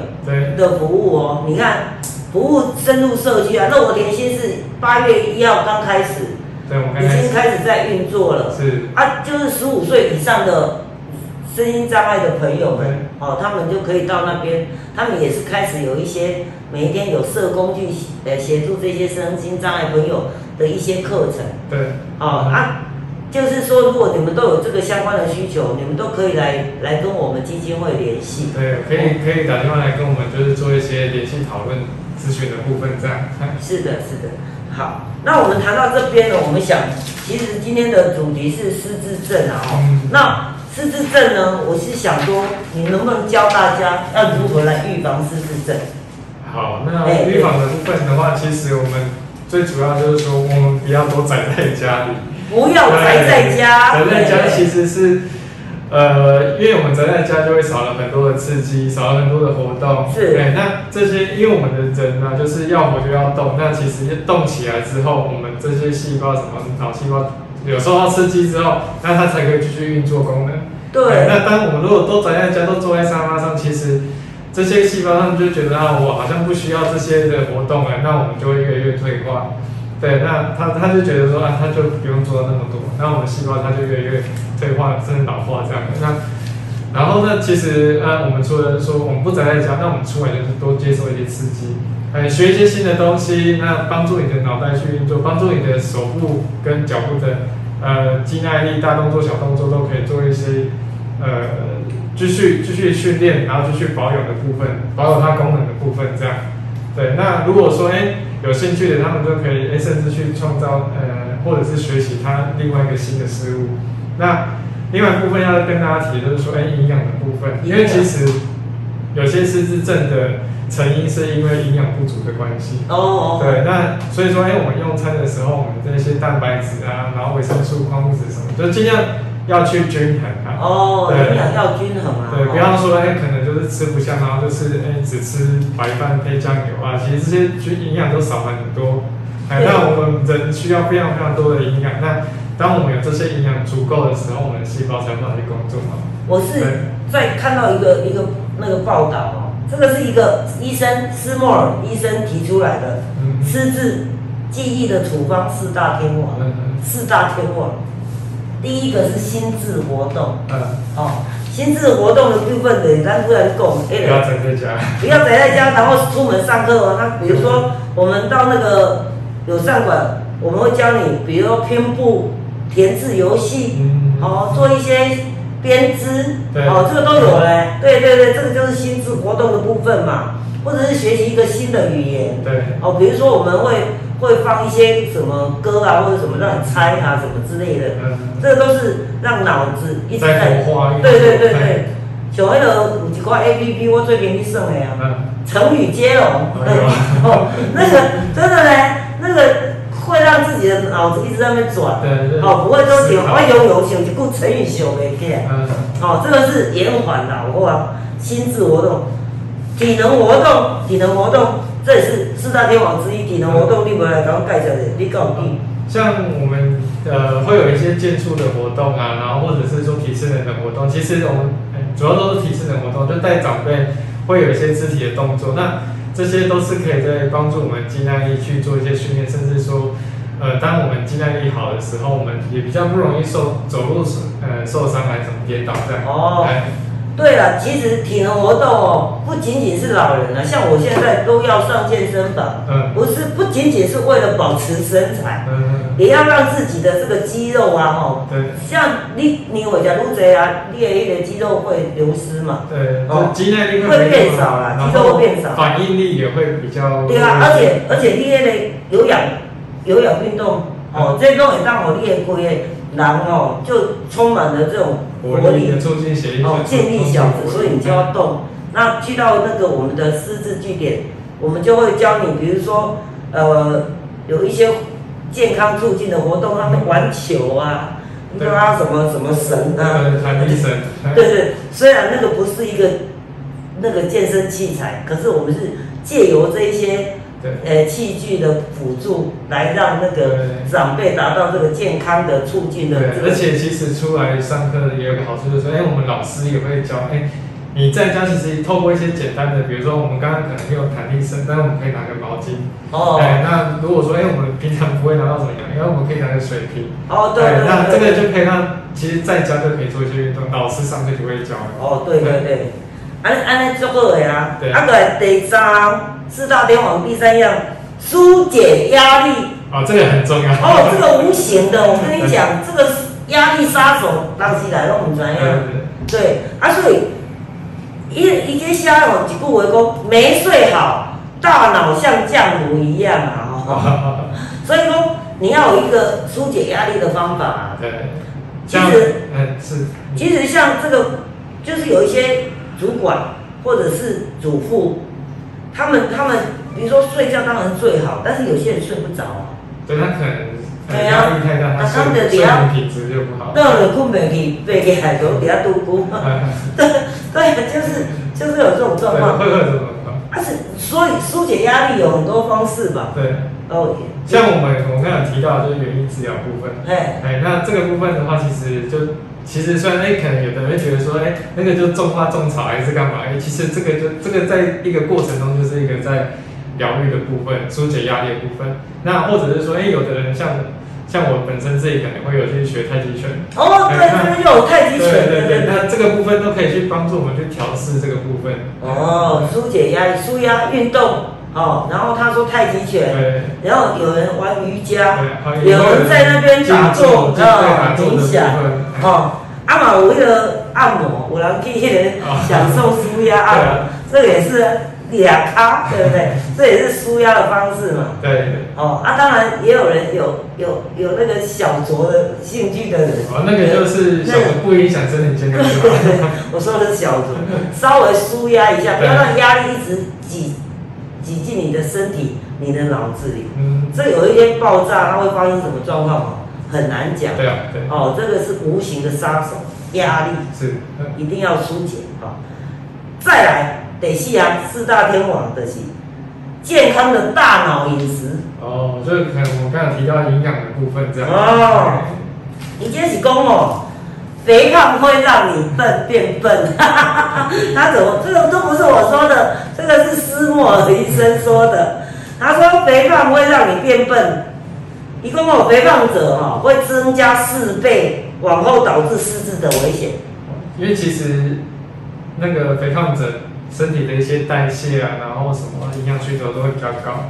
的服务哦。你看，服务深入社区啊，乐活甜心是八月一号刚开始，对，我们已经开始在运作了。是啊，就是十五岁以上的。声音障碍的朋友们，哦，他们就可以到那边，他们也是开始有一些每一天有社工去呃协助这些身心障碍朋友的一些课程。对，哦啊，就是说如果你们都有这个相关的需求，你们都可以来来跟我们基金会联系。对，可以可以打电话来跟我们，就是做一些联系讨论咨询的部分这样。是的，是的。好，那我们谈到这边呢，我们想，其实今天的主题是失智症啊，哦，那。失智症呢？我是想说，你能不能教大家要如何来预防失智症？好，那预防的部分的话，其实我们最主要就是说，我们不要多宅在家里。不要宅在家。宅在家其实是，呃，因为我们宅在家就会少了很多的刺激，少了很多的活动。是。对，那这些因为我们的人呢，就是要活就要动。那其实动起来之后，我们这些细胞什么脑细胞有受到刺激之后，那它才可以继续运作功能。对。那当我们如果都宅在家，都坐在沙发上，其实。这些细胞他们就觉得啊，我好像不需要这些的活动了，那我们就会越来越退化。对，那他他就觉得说啊，他就不用做那么多，那我们细胞它就越来越退化，甚至老化这样。那然后呢，其实啊，我们除了说我们不宅在家，那我们出来就是多接受一些刺激，哎，学一些新的东西，那帮助你的脑袋去运作，帮助你的手部跟脚部的呃肌耐力，大动作小动作都可以做一些呃。继续继续训练，然后继续保养的部分，保有它功能的部分，这样。对，那如果说哎有兴趣的，他们都可以哎甚至去创造呃或者是学习它另外一个新的事物。那另外部分要跟大家提就是说哎营养的部分，因为其实有些失智症的成因是因为营养不足的关系。哦。对，那所以说哎我们用餐的时候，我们这些蛋白质啊，然后维生素、矿物质什么，就尽量。要去均衡啊！哦，营养要均衡啊！对，不要说哎，可能就是吃不下，然后就是哎，只吃白饭配酱油啊。其实这些均营养都少了很多。哎，那我们人需要非常非常多的营养。那当我们有这些营养足够的时候，我们的细胞才能去工作嘛。我是在看到一个一个那个报道哦，这个是一个医生斯莫尔医生提出来的失智记忆的处方四大天王，四大天王。第一个是心智活动，嗯，哦，心智活动的部分的，咱不然讲，不要宅在家，不要宅在家，然后出门上课哦。那比如说，我们到那个友善馆，我们会教你，比如说拼布、填字游戏，哦，做一些编织，哦，这个都有嘞。对对对，这个就是心智活动的部分嘛，或者是学习一个新的语言，对，哦，比如说我们会。会放一些什么歌啊，或者什么让你猜啊，什么之类的，嗯这个都是让脑子一直在。对对对对，像那个有一挂 A P P，我最近去耍的啊，成语接龙。哦，那个真的嘞，那个会让自己的脑子一直在那边转。对对。哦，不会说点我游游想一句成语想袂起来。嗯。哦，这个是延缓老化、心智活动、体能活动、体能活动。这也是四大天王之一，体能活动，你不来刚盖起来的，你搞定。像我们呃会有一些健触的活动啊，然后或者是说体适能的活动，其实我们主要都是体适能活动，就带长辈会有一些肢体的动作，那这些都是可以在帮助我们肌耐力去做一些训练，甚至说呃当我们肌耐力好的时候，我们也比较不容易受走路呃受伤还是怎么跌倒这样。哦。对了，其实体能活动哦，不仅仅是老人啊，像我现在都要上健身房，嗯，不是不仅仅是为了保持身材，嗯，也要让自己的这个肌肉啊，吼，对，像你你我讲撸贼啊，你的一个肌肉会流失嘛，对，哦，肌耐力会变少了，肌肉会变少，反应力也会比较，对啊，而且而且你那个有氧有氧运动，哦，这种也当我练过耶。人哦，就充满了这种活力，哦，健力小子，所以你就要动。那去到那个我们的师资据点，我们就会教你，比如说，呃，有一些健康促进的活动，他们玩球啊，拉什么什么绳啊，绳。对对，虽然那个不是一个那个健身器材，可是我们是借由这一些。呃，器具的辅助来让那个长辈达到这个健康的促进的。对，而且其实出来上课也有个好处，就是说，哎，我们老师也会教，哎，你在家其实透过一些简单的，比如说我们刚刚可能没有弹力绳，但是我们可以拿个毛巾。哦。哎，那如果说，哎，我们平常不会拿到怎么样，因为我们可以拿个水瓶。哦，对对。那这个就可以让，其实在家就可以做一些运动，老师上课就会教。哦，对对对。安安尼足好的啊，啊个第三四大天王第三样疏解压力。哦，这个很重要。哦，这个无形的，我跟你讲，这个压力杀手，当时来拢唔知影。对，啊所以一一个下哦，一句话讲，没睡好，大脑像浆糊一样啊。所以说你要有一个疏解压力的方法。对，其实，嗯是，其实像这个就是有一些。主管或者是主妇，他们他们，比如说睡觉当然最好，但是有些人睡不着啊。对他可能压力太大，他睡眠品质就不好。那我困不去，背起来就底下度过。对 对，就是就是有这种状况。会会有这种状况。而且，所以疏解压力有很多方式吧？对。哦，像我们我们刚才提到就是原因治疗部分。哎哎，那这个部分的话，其实就其实虽然哎，可能有的人会觉得说，哎，那个就种花种草还是干嘛？哎，其实这个就这个在一个过程中就是一个在疗愈的部分，疏解压力的部分。那或者是说，哎，有的人像。像我本身自己可能会有去学太极拳哦，对，这边有太极拳，对对对，那这个部分都可以去帮助我们去调试这个部分哦，疏解压力、舒压运动哦。然后他说太极拳，然后有人玩瑜伽，有人在那边打坐啊，冥想哦。阿玛为了按摩，我来替人享受舒压按摩，这也是。两咖，对不对？这也是舒压的方式嘛。对。哦，啊，当然也有人有有有那个小酌的兴趣的人。哦，那个就是小酌不影响身体健康。我说的是小酌，稍微舒压一下，不要让压力一直挤挤进你的身体、你的脑子里。嗯。这有一天爆炸，它会发生什么状况哦？很难讲。对啊，对。哦，这个是无形的杀手，压力是一定要疏解啊。再来。得四啊，四大天王的是健康的大脑饮食。哦，这可能我们刚才提到营养的部分这样。哦，你今天是讲哦，肥胖会让你笨变笨。他怎么？这个都不是我说的，这个是斯莫尔医生说的。他说肥胖会让你变笨，一共有，肥胖者哈会增加四倍往后导致失智的危险。因为其实那个肥胖者。身体的一些代谢啊，然后什么营养需求都会比较高。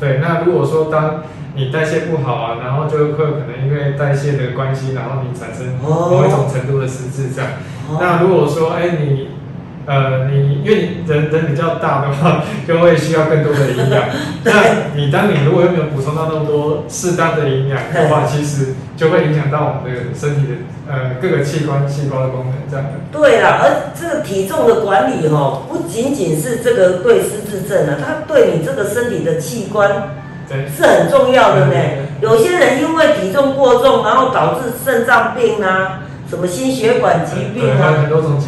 对，那如果说当你代谢不好啊，然后就会可能因为代谢的关系，然后你产生某一种程度的失智这样。那如果说哎你。呃，你因为人人比较大的话，就会需要更多的营养。那你当你如果又没有补充到那么多适当的营养的话，其实就会影响到我们的身体的呃各个器官细胞的功能这样的。对啦，而这个体重的管理哈，不仅仅是这个对失智症啊，它对你这个身体的器官是很重要的呢。有些人因为体重过重，然后导致肾脏病啊。什么心血管疾病啊？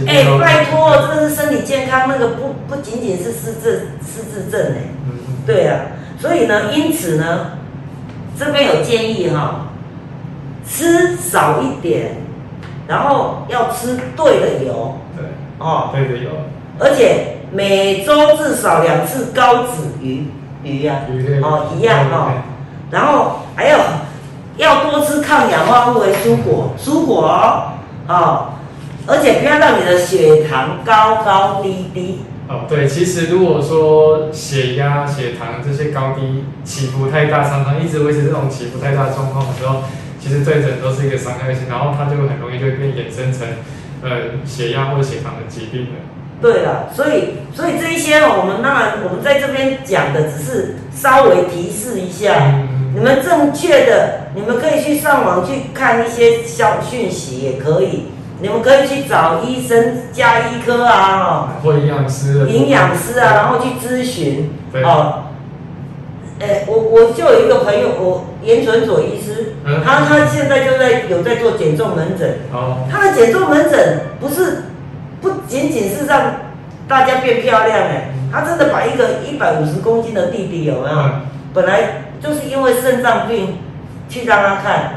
哎，拜托，这个是身体健康，那个不不仅仅是失智失智症哎。嗯对啊，所以呢，因此呢，这边有建议哈，吃少一点，然后要吃对的油。对。哦。对的油。而且每周至少两次高脂鱼鱼呀。鱼哦，一样哈。然后还有。要多吃抗氧化物的蔬果，蔬果哦，哦，而且不要让你的血糖高高低低。哦，对，其实如果说血压、血糖这些高低起伏太大，常常一直维持这种起伏太大的状况的时候，其实对人都是一个伤害性，然后它就会很容易就会变衍生成呃血压或者血糖的疾病了。对了，所以所以这一些我们当然我们在这边讲的只是稍微提示一下。你们正确的，你们可以去上网去看一些消讯息，也可以。你们可以去找医生、加医科啊，或营养师、营养师啊，然后去咨询。哦，哎，我我就有一个朋友，我严纯左医师，他他现在就在有在做减重门诊。哦，他的减重门诊不是不仅仅是让大家变漂亮哎，他真的把一个一百五十公斤的弟弟有没有？本来。就是因为肾脏病去让他看，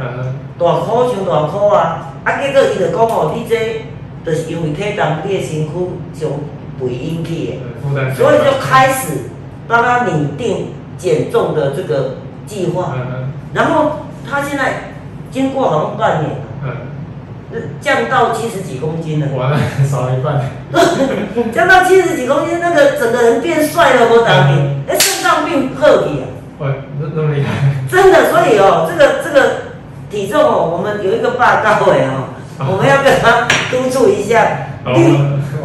大苦上大苦啊！啊，结果伊就讲哦，你这就是因为体重你的身躯上肥引起的，所以就开始帮他拟定减重的这个计划。然后他现在经过好像半年，降到七十几公斤了。完了，少一半。降到七十几公斤，那个整个人变帅了，我打你！哎，肾脏病破底啊！那那么厉害，真的，所以哦，这个这个体重哦，我们有一个报告哎哦，我们要跟他督促一下，绿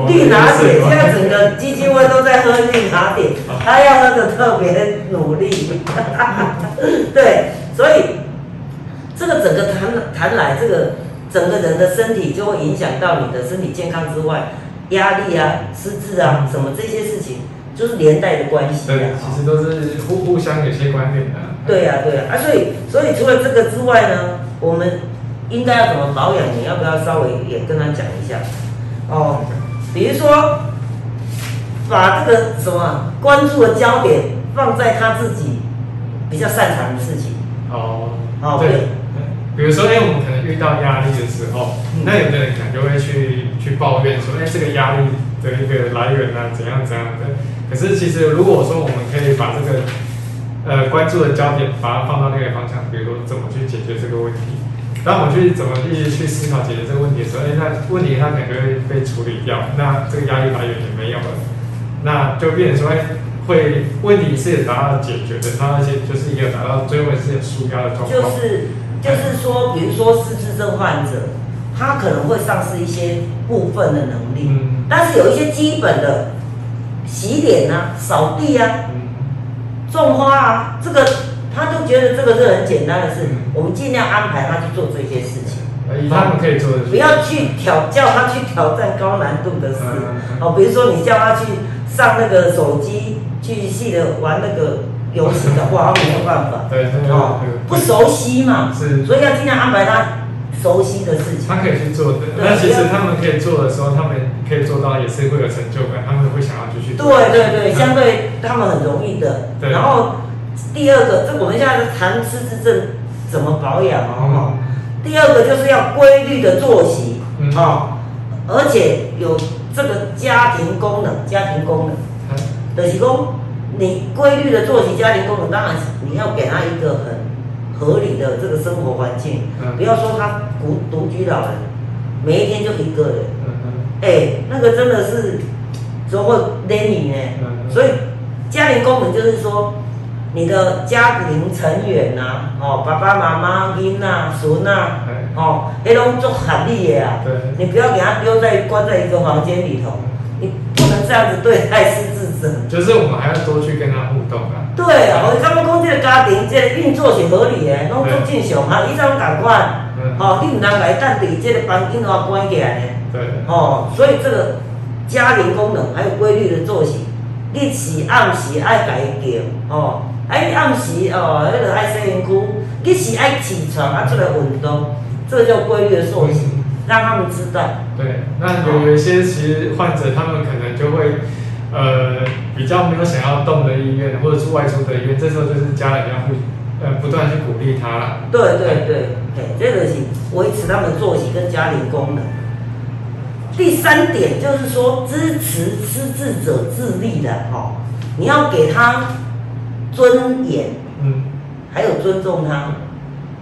绿拿铁，现在整个基金会都在喝绿拿铁，他要喝的特别努力，对，所以这个整个谈谈来，这个整个人的身体就会影响到你的身体健康之外，压力啊、失智啊什么这些事情。就是连带的关系对，其实都是互互相有些关联的。对呀，对呀，啊，所以所以除了这个之外呢，我们应该要怎么保养？你要不要稍微也跟他讲一下？哦，比如说把这个什么关注的焦点放在他自己比较擅长的事情。哦，哦，对，比如说，哎，我们可能遇到压力的时候，那有的人可能就会去去抱怨说，哎，这个压力的一个来源啊，怎样怎样的。可是其实如果说我们可以把这个呃关注的焦点把它放到那个方向，比如说怎么去解决这个问题，当我们去怎么一直去思考解决这个问题的时候，哎，那问题它可能就会被处理掉，那这个压力来源也没有了，那就变成说，哎。会问题是有达到解决的，它而且就是一个达到最后是有舒压的状况。就是就是说，比如说失智症患者，他可能会丧失一些部分的能力，嗯，但是有一些基本的洗脸啊、扫地啊、种花啊，这个他就觉得这个是很简单的事，我们尽量安排他去做这些事情。他们可以做的，不要去挑叫他去挑战高难度的事哦，比如说你叫他去上那个手机。继续的玩那个游戏的话，他没有办法，对，哦，不熟悉嘛，是，所以要尽量安排他熟悉的事情。他可以去做的，那其实他们可以做的时候，他们可以做到，也是会有成就感，他们会想要继续。对对对，相对他们很容易的。然后第二个，这我们现在谈失智症怎么保养哦。第二个就是要规律的作息，哦，而且有这个家庭功能，家庭功能。就是说，你规律的作息、家庭功能，当然你要给他一个很合理的这个生活环境。不要说他独独居老人，每一天就一个人。哎，那个真的是怎么会累你呢？所以家庭功能就是说，你的家庭成员呐，哦，爸爸妈妈、囡呐、孙呐，哦，那种做合理的啊。你不要给他丢在关在一个房间里头，你不能这样子对待失智。就是我们还要多去跟他互动啊。对啊，我他们讲这个家庭这个运作是合理的，拢足正常哈。伊怎共款？哦，你唔能来等伫这个房间话关起来呢？对。哦，所以这个家庭功能还有规律的作息，你是暗时爱改叫哦，哎暗时哦，迄个爱洗身躯，你是爱起床啊出来运动，这叫规律的作息，让他们知道。对，那有有一些其实患者他们可能就会。呃，比较没有想要动的意愿，或者是外出的意愿，这时候就是家人要会呃不断去鼓励他了。对对对，哎，这个是维持他们作息跟家庭功能。第三点就是说支持失智者自立的哈，你要给他尊严，嗯，还有尊重他，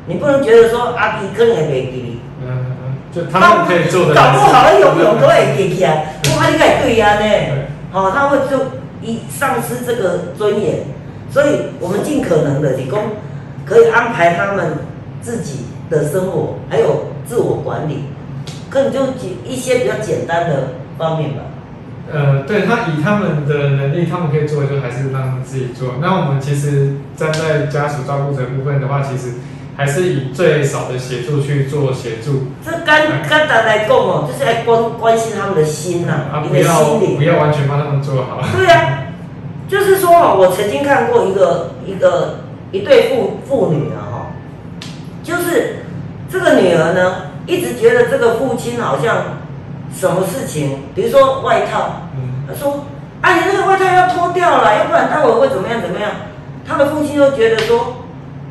你不能觉得说阿弟可能会给你，嗯嗯，就他们可以做的，搞不好用用都会给起来，哇，你该对呀呢。哦，他会就一丧失这个尊严，所以我们尽可能的提供可以安排他们自己的生活，还有自我管理，可能就几一些比较简单的方面吧。呃，对他以他们的能力，他们可以做的就还是让他们自己做。那我们其实站在家属照顾者部分的话，其实。还是以最少的协助去做协助。这简简单来讲哦，就是来关关心他们的心呐，你的心灵。不要完全帮他们做好。对啊，就是说哦，我曾经看过一个一个一对父父女啊哈，就是这个女儿呢，一直觉得这个父亲好像什么事情，比如说外套，嗯，他说啊，你那个外套要脱掉了，要不然待会会怎么样怎么样？他的父亲就觉得说。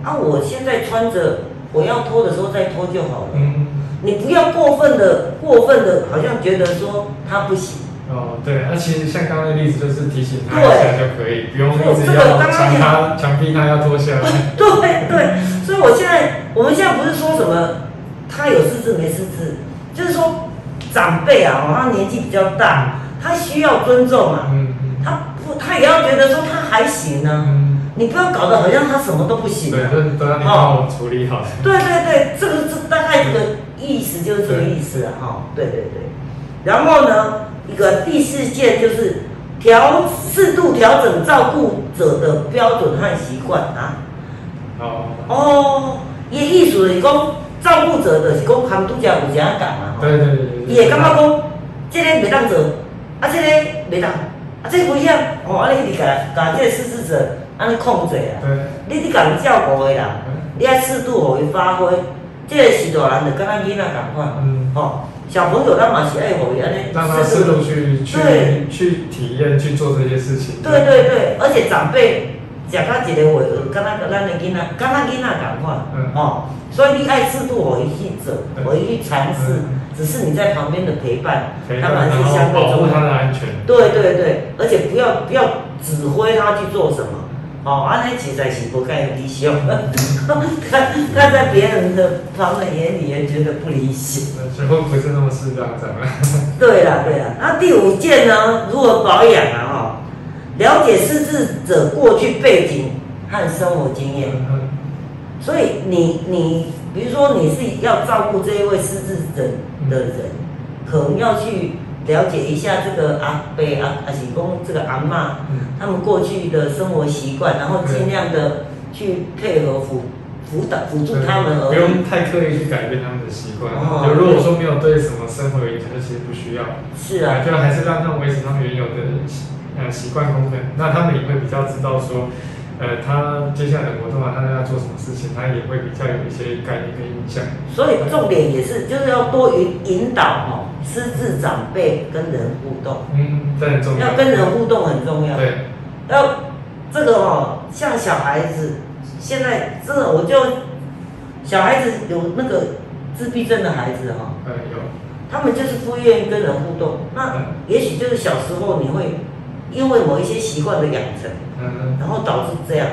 啊！我现在穿着，我要脱的时候再脱就好了。嗯，你不要过分的、过分的，好像觉得说他不行。哦，对，那其实像刚刚的例子，就是提醒他一下就可以，不用一直要强他、强逼他要脱下来。对对，所以我现在，我们现在不是说什么他有失智没失智，就是说长辈啊，他年纪比较大，他需要尊重嘛。嗯嗯。他不，他也要觉得说他还行呢。你不要搞得好像他什么都不行。对，都都要你帮我处理好。对对对，这个这大概这个意思就是这个意思啊，哈，对对对。然后呢，一个第四件就是调适度调整照顾者的标准和习惯啊。哦。哦，也意思是讲照顾者就是讲他们拄则有这样讲嘛。对对对对。伊会感觉讲，这个袂当做，啊，这个袂当，啊，这个不一样，哦，啊，你一直甲甲这个失智者。安尼控制啊。你你甲伊照顾的啦，你爱适度互伊发挥。这个是大人就跟咱囡仔共款，吼，小朋友咱嘛是爱互伊安尼让他适度去去去体验去做这些事情。对对对，而且长辈讲到一个话，跟咱跟咱的囡仔，跟咱囡仔共款，哦，所以你爱适度互伊去做，互伊去尝试，只是你在旁边的陪伴，他们是相对保护他的安全。对对对，而且不要不要指挥他去做什么。哦，安尼实在是不太理想，他他在别人的旁人眼里也觉得不理想。最后不是那么适当，怎么？对了对了，那第五件呢？如何保养啊？哈，了解失智者过去背景和生活经验。所以你你，比如说你是要照顾这一位失智者的人，可能要去。了解一下这个阿伯阿阿喜公这个阿妈，他们过去的生活习惯，然后尽量的去配合辅辅导辅助他们而，不用太刻意去改变他们的习惯。就如果说没有对什么生活有影响，其实不需要。是啊，就还是让他们维持他们原有的呃习惯功能，那他们也会比较知道说。呃，他接下来的活动啊，他要做什么事情，他也会比较有一些概念跟印象。所以重点也是，就是要多引引导哦，师智长辈跟人互动。嗯，这很重要。要跟人互动很重要。对。要这个哦，像小孩子，现在真的我就小孩子有那个自闭症的孩子哈。嗯，有。他们就是不愿意跟人互动，那也许就是小时候你会。因为某一些习惯的养成，然后导致这样，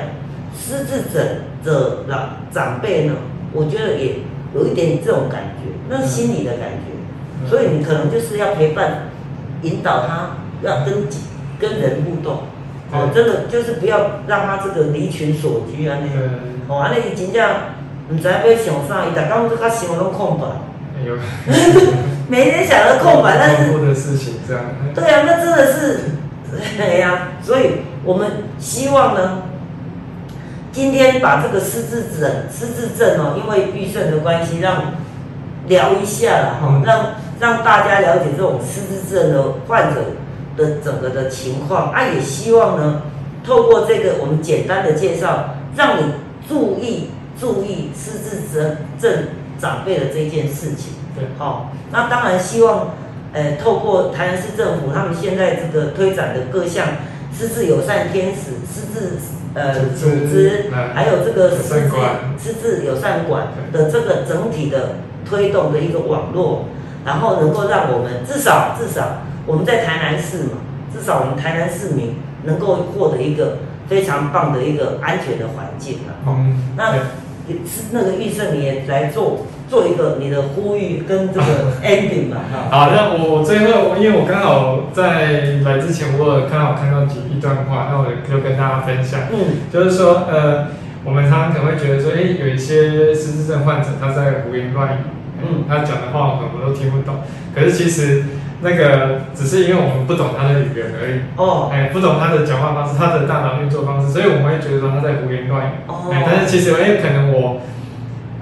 失智者的老长辈呢，我觉得也有一点这种感觉，那是心理的感觉，所以你可能就是要陪伴，引导他要跟跟人互动，哦，真的就是不要让他这个离群所居啊那个，哦，啊那个真正唔知要想啥，伊大刚都较想拢空白，有，每天想着空白，但是的事情这样，对啊，那真的是。对 呀，所以我们希望呢，今天把这个失智症、失智症哦，因为预算的关系，让聊一下了哈，让让大家了解这种失智症的患者的整个的情况。啊，也希望呢，透过这个我们简单的介绍，让你注意注意失智症症长辈的这件事情。对，好，那当然希望。呃，透过台南市政府他们现在这个推展的各项失智友善天使、失智呃组织，还有这个失智失智友善馆的这个整体的推动的一个网络，然后能够让我们至少至少我们在台南市嘛，至少我们台南市民能够获得一个非常棒的一个安全的环境了。嗯，那是那个预算你也来做。做一个你的呼吁跟这个 ending 吧。好，那我最后，因为我刚好在来之前，我有刚好看到几一段话，那我就跟大家分享。嗯，就是说，呃，我们常常可能会觉得说，哎，有一些失智症患者他在胡言乱语，嗯，他讲的话我们都听不懂。可是其实那个只是因为我们不懂他的语言而已。哦，哎，不懂他的讲话方式，他的大脑运作方式，所以我们会觉得说他在胡言乱语。哦，但是其实，哎，可能我。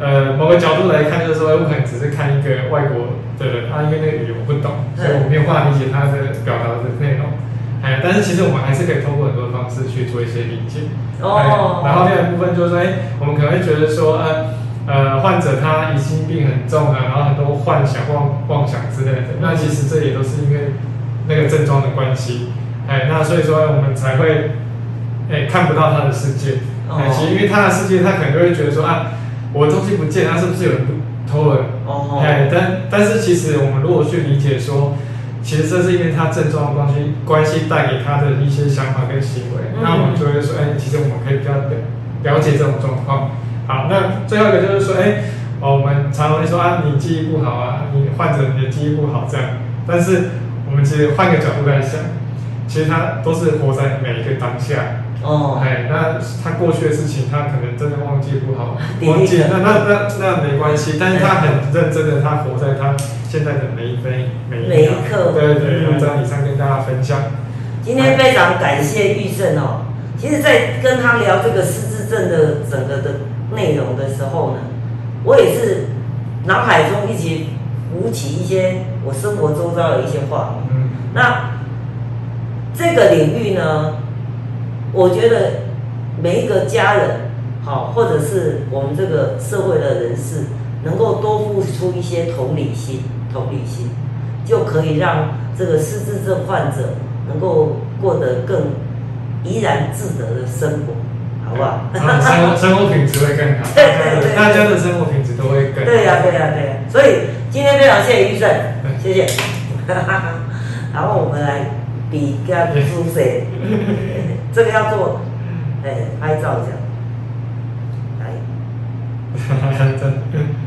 呃，某个角度来看，就是说，我可能只是看一个外国的人，他因为那个语言我不懂，所以我没有办法理解他的表达的内容。哎，但是其实我们还是可以通过很多方式去做一些理解。哦。然后第二部分就是说，哎，我们可能会觉得说，呃，呃，患者他疑心病很重啊，然后很多幻想、妄妄想之类的。那其实这也都是因为那个症状的关系。哎，那所以说我们才会，哎，看不到他的世界。哎，其实因为他的世界，他可能就会觉得说啊。我东西不见，他是不是有人偷了？哦，哎，但但是其实我们如果去理解说，其实这是因为他症状的关系，关系带给他的一些想法跟行为，那我们就会说，哎，其实我们可以比较了了解这种状况。好，那最后一个就是说，哎，哦，我们常常会说啊，你记忆不好啊，你患者你的记忆不好这样，但是我们其实换个角度来想，其实他都是活在每一个当下。哦，哎，那他过去的事情，他可能真的忘记不好，忘记，那那那那没关系，但是他很认真的，他活在他现在的每一分每一刻，对对，用在以上跟大家分享。今天非常感谢玉胜哦，其实，在跟他聊这个失智症的整个的内容的时候呢，我也是脑海中一直浮起一些我生活周遭的一些话，嗯，那这个领域呢？我觉得每一个家人，好，或者是我们这个社会的人士，能够多付出一些同理心，同理心，就可以让这个失智症患者能够过得更怡然自得的生活，好不好？生活生活品质会更好，对对对，大家的生活品质都会更。对呀对呀对呀，所以今天非常谢谢医生，谢谢。然后我们来比个出谁，这个要做，哎，拍照一下，来，